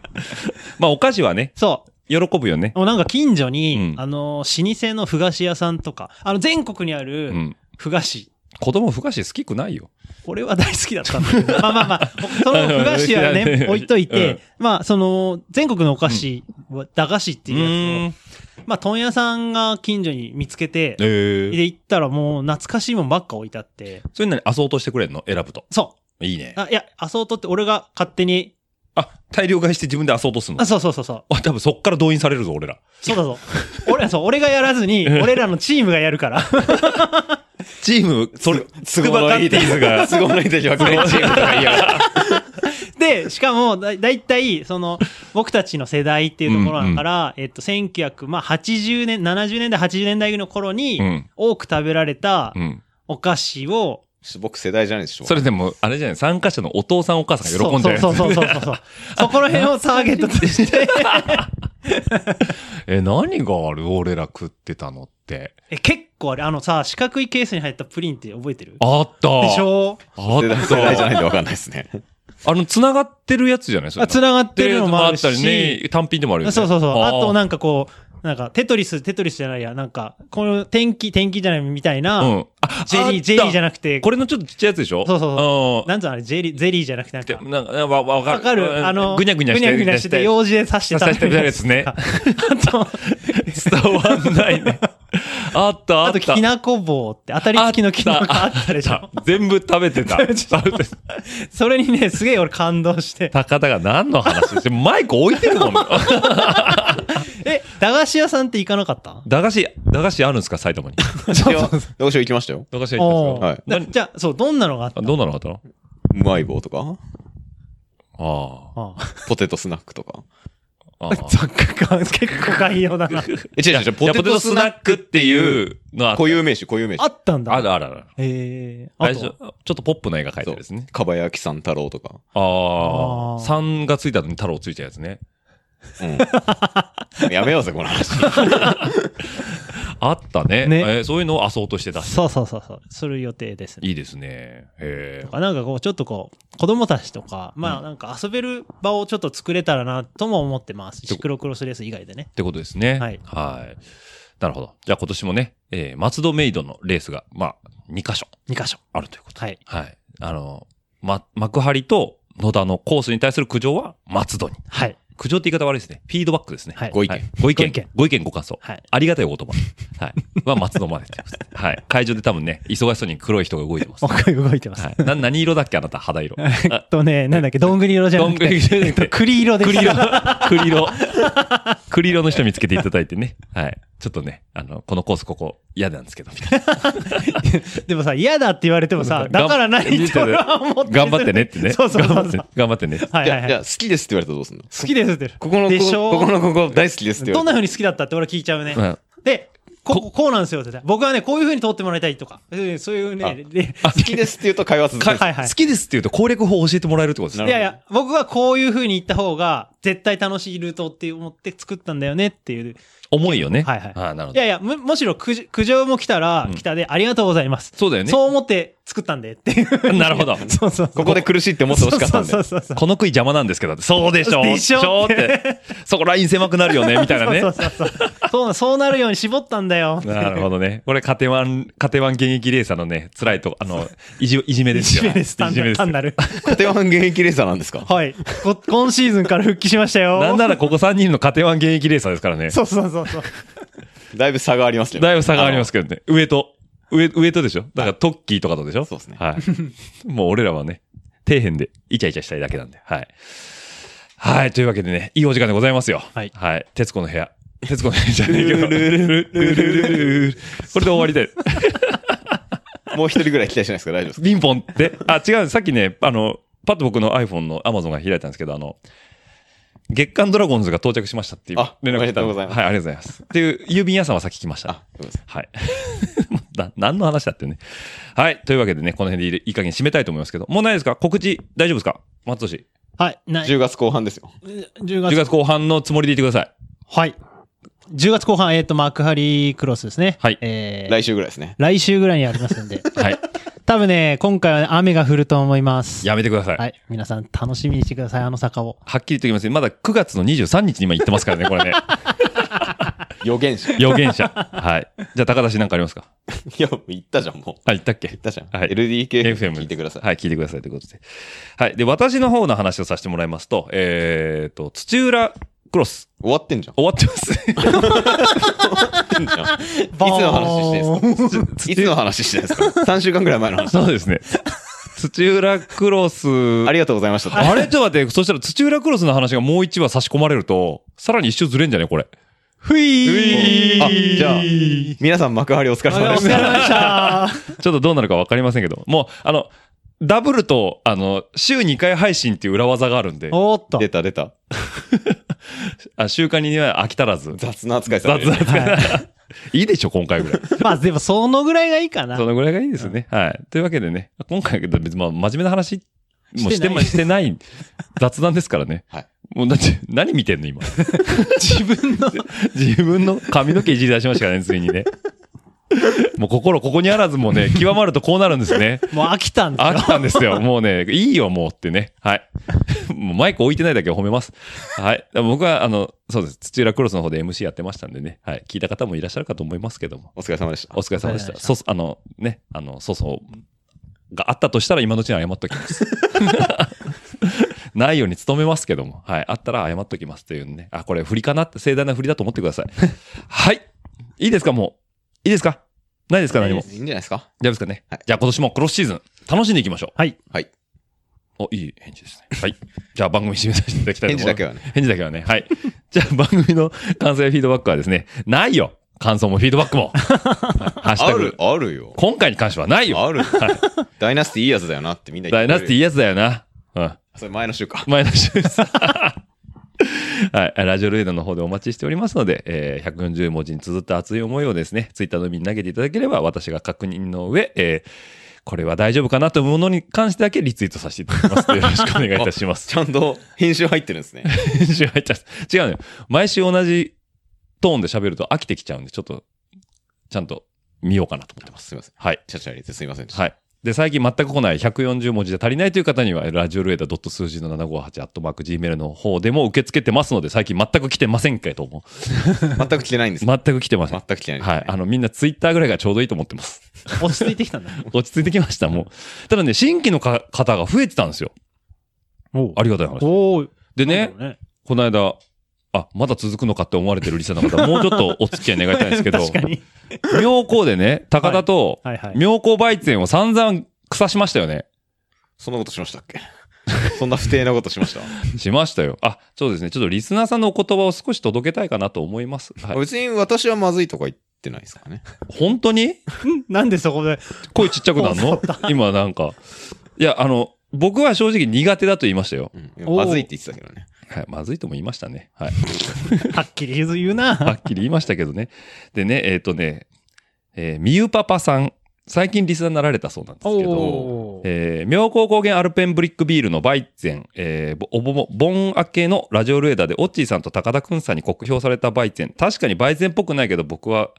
まあお菓子はね、そう。喜ぶよね。もうなんか近所に、うんあの、老舗のふ菓子屋さんとか、あの、全国にあうるん。ふ菓子子供ふ菓子好きくないよ。俺は大好きだったんだけど。(laughs) まあまあまあ、そのふ菓子はね、(laughs) 置いといて、まあその、全国のお菓子、駄菓子ってういうやーん。つを、まあ問屋さんが近所に見つけて、えで行ったらもう懐かしいもんばっか置いてあって、それなに遊そうとしてくれんの？選ぶと。そう。いいね。あ、いや、アソートって俺が勝手に、あ、大量買いして自分で遊そうとすんの？あ、そうそうそうそう。あ、多分そっから動員されるぞ、俺ら。そうだぞ。俺、そう、俺がやらずに、(laughs) 俺らのチームがやるから。チーム、それ、つくばカッティーズが、都合のいい時はクレイチームとか言いやがるで、しかも、だ、だいたい、その、僕たちの世代っていうところだから、えっと、1900、まあ、80年、70年代、80年代の頃にう、ん。多く食べられたうん。お菓子を、僕世代じゃないでしょ。それでも、あれじゃない、参加者のお父さんお母さんが喜んでるそうそうそうそうそう。そこら辺をターゲットとして、え、何がある俺ら食ってたのって。え、結構あれ、あのさ、四角いケースに入ったプリンって覚えてる？あった。でしょ？あっ世代世代じゃたないんでわかんないですね。(laughs) あの、繋がってるやつじゃない？それ。あ、繋がってるのもあるってるやつもあったりし、ね、単品でもあるよね。そうそうそう。あとなんか、かこう、なんか、テトリス、テトリスじゃないや、なんか、この天気、天気じゃないみたいな、うん。あジェリー、ジェリーじゃななくて、これのちょっとちっちゃいやつでしょ？そうそうそうなんつうのあれ、ゼリー、ゼリーじゃなくて、なんか、なんか、わ、わかる。わかるあの、ぐにゃぐにゃしてぐにゃぐにゃしてて、用事で刺して刺してたやつね。あと、伝わんないね。あった、ああと、った。きなこ棒って、当たり付きのきなこあったでしょ？全部食べてた。それにね、すげえ俺感動して。高田が何の話？してマイク置いてるもん。(laughs) え、駄菓子屋さんって行かなかった？駄菓子、駄菓子あるんですか？埼玉に。いや、どうしよう行きましたよ。駄菓子屋行ったんですかはいだじゃあ、そう、どんなのがあった？あどんなのがあったの？うまい棒とか、ああポテトスナックとか？あ。(laughs) あ結構概要だな。(laughs) え、違う違うポポテトスナックってていいう、うのは固有名詞、固有名詞あ。ったんだ。あるあるある。ええちょっとポップな絵が描いてるですね。かば焼きさん太郎とか。あああ。ー3がついたのに太郎ついたやつね。うん。(laughs) やめようぜ、この話。あったね。ねえーそういうのを遊そうとしてたし。そうそうそうそう。する予定ですね。いいですね。へえ。なんかこう、ちょっとこう、子供たちとか、まあなんか遊べる場をちょっと作れたらなとも思ってます。シクロクロスレース以外でね。ってことですね。はいはい。なるほど。じゃあ今年もね、えー、松戸メイドのレースが、まあ、2箇所2箇所。あるということで。はい。はい。あの、ま、幕張と野田のコースに対する苦情は松戸に。はい。苦情って言い方悪いですね。フィードバックですね。はいご意見はいご意見。ご意見ご意見、ご感想。はいありがたいお言葉。はい。は松戸までってことです。はい。会場で多分ね、忙しそうに黒い人が動いてます。僕動いてます。はい。な、何色だっけあなた、肌色。(laughs) えっとね、なんだっけ、どんぐり色じゃなくて。どんぐり色じゃなくてえっと栗色で栗色栗色、栗色の人見つけていただいてね。はい。ちょっとね、あの、このコースここ嫌なんですけど、みたいな。でもさ、嫌だって言われてもさ、(laughs) だから何って俺は思ってる頑張ってねってね。(laughs) そうそうそうそう。頑張ってね。はいじゃあ、はいはい。じゃあ好きですって言われたらどうすんの？好きですって。ここの、こでしょ？こここのここ大好きですってどんな風に好きだったって俺は聞いちゃうね。うんで、こここうなんですよって言って僕はね、こういう風に通ってもらいたいとか、えーそういうね。好きですって言うと会話続く。はいはい好。きですって言うと攻略法を教えてもらえるってことですね。なるいやいや、僕はこういう風に行った方が、絶対楽しいルートって思って作ったんだよねっていう。重いよね。はいはいああ、なるほど。いやいや、むむしろ苦情苦情も来たら、うん来たで、ありがとうございます。そうだよね。そう思って作ったんでっていう。(laughs) なるほど。(laughs) そうそう。ここで苦しいって思ってほしかったんでそう。そうそうそう。この杭邪魔なんですけどそうでしょでしょって。(laughs) そこライン狭くなるよね、みたいなねそ。うそうそうそう。そうそうなるように絞ったんだよ。なるほどね。これ、カテワン、カテワン現役レーサーのね、辛いとこ、あの、いじ、いじめですよ。いじめです。単なる。カテワン現役レーサーなんですか？はい。こ今シーズンから復帰しましたよ。なんならここ3人のカテワン現役レーサーですからね。そうそうそうそう。だいぶ差がありますけど。だいぶ差がありますけどね。上と、上、上とでしょ？だからトッキーとかとでしょ？そうですねはい。(laughs) もう俺らはね、底辺でイチャイチャしたいだけなんで。はい。はい。というわけでね、いいお時間でございますよ。はいはい。徹子の部屋。徹子の部屋じゃないけど。ルルルルルルルルこれで終わりで。もう一人ぐらい期待しないですか大丈夫ですかピンポンって。あ、違う。さっきね、あの、パッと僕の iPhone の Amazon が開いたんですけど、あの、月刊ドラゴンズが到着しましたっていうあ連絡が来たのおめでとうございますはい、ありがとうございます。っていう、郵便屋さんは先来ました。はい。(laughs) な、何の話だってね。はい。というわけでね、この辺でいいいい加減締めたいと思いますけど、もうないですか？告知大丈夫ですか？松戸氏。はい。ない。10月後半ですよ。10 10月後半のつもりでいてください。はい。10月後半、えっ、と、幕張クロスですね。はいえー来週ぐらいですね。来週ぐらいにありますんで。(laughs) はい。多分ね、今回はね、雨が降ると思います。やめてください。はい。皆さん楽しみにしてください、あの坂を。はっきり言っておきますまだ9月の23日に今言ってますからね、これね。(laughs) 予言者。予言者。はい。じゃあ高田氏なんかありますか？(laughs) いや、言ったじゃん、もう。あ、言ったっけ？言ったじゃん。はい LDK FM 聞いてください。はい、聞いてくださいということで。はい。で、私の方の話をさせてもらいますと、えーと、土浦クロス、終わってんじゃん。終わってます。終わってんじゃん。いつの話してんすか？いつの話してんすか ?3 週間くらい前の話。そうですね。土浦クロス、ありがとうございました。あれちょっと待って、そしたら土浦クロスの話がもう一話差し込まれると、さらに一周ずれんじゃねこれ。ふいあ、じゃあ、皆さん幕張お疲れ様でした。お疲れ様でした。ちょっとどうなるかわかりませんけど、もう、あの、ダブルと、あの、週2回配信っていう裏技があるんで、おーっと。出た出た。(laughs) あ週間には飽き足らず。雑な扱いされる。雑ないいでしょ、今回ぐらい。(laughs) まあでもそのぐらいがいいかなそ。のぐらいがいいですね。はい。というわけでね、今回は別にまあ真面目な話もしてもしてない雑談ですからね。はい。もうだって、何見てんの今？(laughs) 自分の。自分の髪の毛いじり出しましたからね、ついにね。(laughs) もう心ここにあらずもうね、極まるとこうなるんですね。もう飽きたんですよ。飽きたんですよ。もうね、いいよ、もうってね。はい。(laughs) もうマイク置いてないだけを褒めます。はい。僕は、あの、そうです。土浦クロスの方で MC やってましたんでね。はい。聞いた方もいらっしゃるかと思いますけども。お疲れ様でしたお。疲れ様でした。お疲れ様でしたそう、あの、ね、あの、そうそう。があったとしたら今のうちに謝っときます。(laughs) ないように努めますけども。はい。あったら謝っときますっていうね。あ、これ振りかなって盛大な振りだと思ってください。はい。いいですかもう。いいですか？ないですか何も。いいんじゃないですか？大丈夫ですかね。はいじゃあ今年もクロスシーズン楽しんでいきましょう。はい。はい。お、いい返事ですね。はい。じゃあ番組締めさせていただきたいと思います。返事だけはね。返事だけはね。はい。じゃあ番組の感想やフィードバックはですね、ないよ感想もフィードバックも。(laughs) はいハッシュタグある、あるよ。今回に関してはないよ。ある。ダイナスティいいやつだよなってみんな言ってくれるダイナスティいいやつだよな。うん。それ前の週か。前の週です。(laughs) はい。ラジオルエダの方でお待ちしておりますので、えー140文字に綴った熱い思いをですね、ツイッターの海に投げていただければ、私が確認の上、えーこれは大丈夫かなというものに関してだけリツイートさせていただきます。(laughs) よろしくお願いいたします。ちゃんと編集入ってるんですね。編集入っちゃう。違うのよ。毎週同じトーンで喋ると飽きてきちゃうんで、ちょっと、ちゃんと見ようかなと思ってます。すいません。はい。ちゃちゃ入れてすいません。はい。で、最近全く来ない140文字で足りないという方には、ラジオルエダ数字の758アットマーク Gmail の方でも受け付けてますので、最近全く来てませんけれども。(laughs) 全く来てないんです。全く来てません。全く来てないんですねはい。あの、みんなツイッターぐらいがちょうどいいと思ってます。落ち着いてきたんだ。落ち着いてきました、もう。ただね、新規のか方が増えてたんですよ。おありがたい話。でね、ねこの間、あ、まだ続くのかって思われてるリサの方、(laughs) もうちょっとお付き合い願いたいんですけど、確かに。妙高でね、高田と。妙高売店を散々腐しましたよね。そんなことしましたっけ？(laughs) そんな不定なことしました？(laughs) しましたよ。あ、そうですね。ちょっとリスナーさんのお言葉を少し届けたいかなと思います。はい。別に私はまずいとか言ってないですからね。本当に？なんでそこで？声ちっちゃくなるの？今なんか。いや、あの、僕は正直苦手だと言いましたよ。うんまずいって言ってたけどね。はい。まずいとも言いましたね。はい。(laughs) はっきり言うな。はっきり言いましたけどね。でね、えっ、とね、えーみゆパパさん。最近リスナーになられたそうなんですけど、えー、妙高高原アルペンブリックビールのバイゼン、えー、ぼおぼボン明けのラジオルエダでオッチーさんと高田くんさんに酷評されたバイゼン。確かにバイゼンっぽくないけど僕は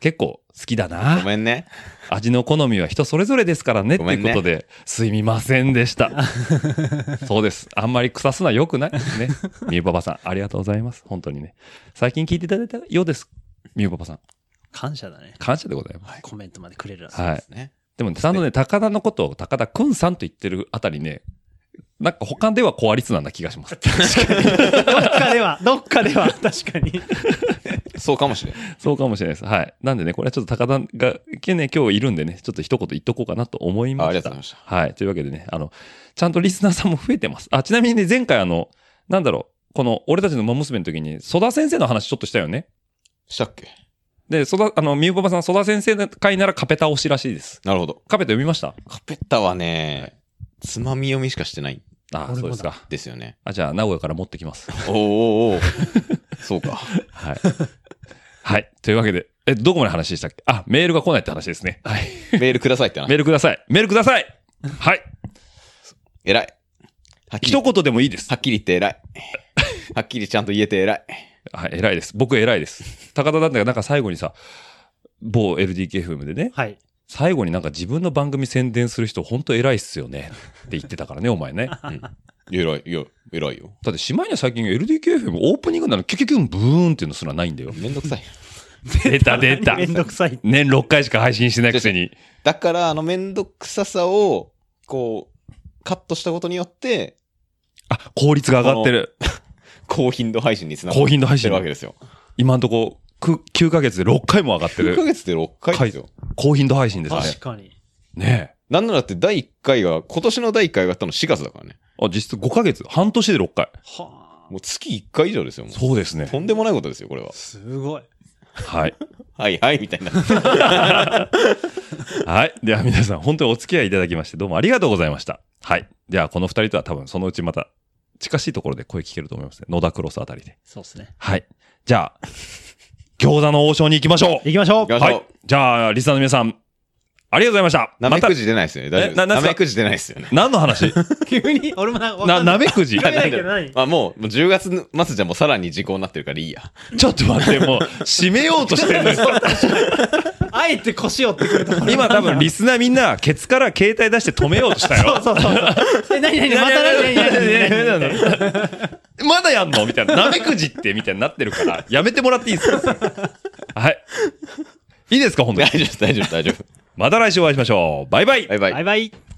結構好きだごな。めんね。味の好みは人それぞれですからねっていうことで、すみませんでした。(laughs) そうです。あんまり腐すのは良くないですね。みゆパパさん、ありがとうございます。本当にね。最近聞いていただいたようです。みゆパパさん。感謝だね。感謝でございます。コメントまでくれる。はいですね。でもね、ちゃんとね、高田のことを高田くんさんと言ってるあたりね、なんか他ではコアリスナーな気がします。(laughs) どっかでは、どっかでは、確かに。そうかもしれない。(laughs) そうかもしれないです。はい。なんでね、これはちょっと高田が、ね、今日いるんでね、ちょっと一言言っとこうかなと思いました。あありがとうございましたはい。というわけでね、あの、ちゃんとリスナーさんも増えてます。あ、ちなみにね、前回あの、なんだろう、この、俺たちの馬娘の時に、曽田先生の話ちょっとしたよね。したっけ？で、曽田、あの、みゆパパさん、曽田先生の回ならカペタ推しらしいです。なるほど。カペタ読みました？カペッタはね、つまみ読みしかしてないんあ、俺もだそうですか。ですよね。あ、じゃあ、名古屋から持ってきます。おーおーおー (laughs) そうか。はい。はい。というわけで、え、どこまで話したっけ？あ、メールが来ないって話ですね。はい。メールくださいってなメ。ールください。メールくださいはい。偉い。はっきり一言でもいいですは。っきり言って偉い。はっきりちゃんと言えて偉い。はい、偉いです。僕偉いです。高田だったらなんか最後にさ、某 LDKFM でね、はい。最後になんか自分の番組宣伝する人本当偉いっすよね。って言ってたからね、お前ね。偉い。いや、偉いよ。だってしまいには最近 LDKFM オープニングなのキュキュキュンブーンっていうのすらないんだよ。めんどくさい。出た出ためんどくさい。年6回しか配信してないくせに。だから、あの、めんどくささを、こう、カットしたことによって、あ、効率が上がってる。高頻度配信につながって高頻度配信るわけですよ。今んとこ、く9ヶ月で6回も上がって1ヶる。月で6回ですよ。高頻度配信ですね。確かに。ねなんならだって第1回が、今年の第1回があったの4月だからね。え。あ、実質5ヶ月、半年で6回。はもう月1回以上ですよ、もう。そうですね。とんでもないことですよ、これはあ。。すごい。はい。はいはい、みたいな。(laughs) はい。では皆さん、本当にお付き合いいただきまして、どうもありがとうございました。はい。じゃあ、この二人とは多分そのうちまた、近しいところで声聞けると思いますね。野田クロスあたりで。そうですね。はい。じゃあ、餃子の王将に行きましょう行きましょう行きましょうはい。じゃあ、リスナーの皆さん、ありがとうございました。なめく、じ出ないですよね。大丈夫です。えなめくじ出ないですよね。何の話？(laughs) 急に、俺もな、わな、な。めくじ。あ、もう、もう10月末じゃもうさらに時効になってるからいいや。ちょっと待って、もう、締めようとしてるんですよ。あえて腰折ってくるところ。今多分リスナーみんな、ケツから携帯出して止めようとしたよ。(laughs) そうそうそう。え、なになにまたなになになになにまだやんのみたいな。なめくじってみたいになってるから、やめてもらっていいですかはい。いいですか本当に大。丈夫大丈夫、大丈夫。また来週お会いしましょう。バイバイ。バイバイバイ。バイ。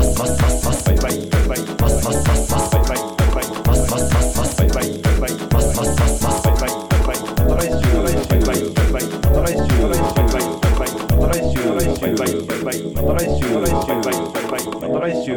す。ますますますバイバイバイバイますますますますバイバイバイバイますますますますバイバイバイバイますますますますバイバイバイバイまた来週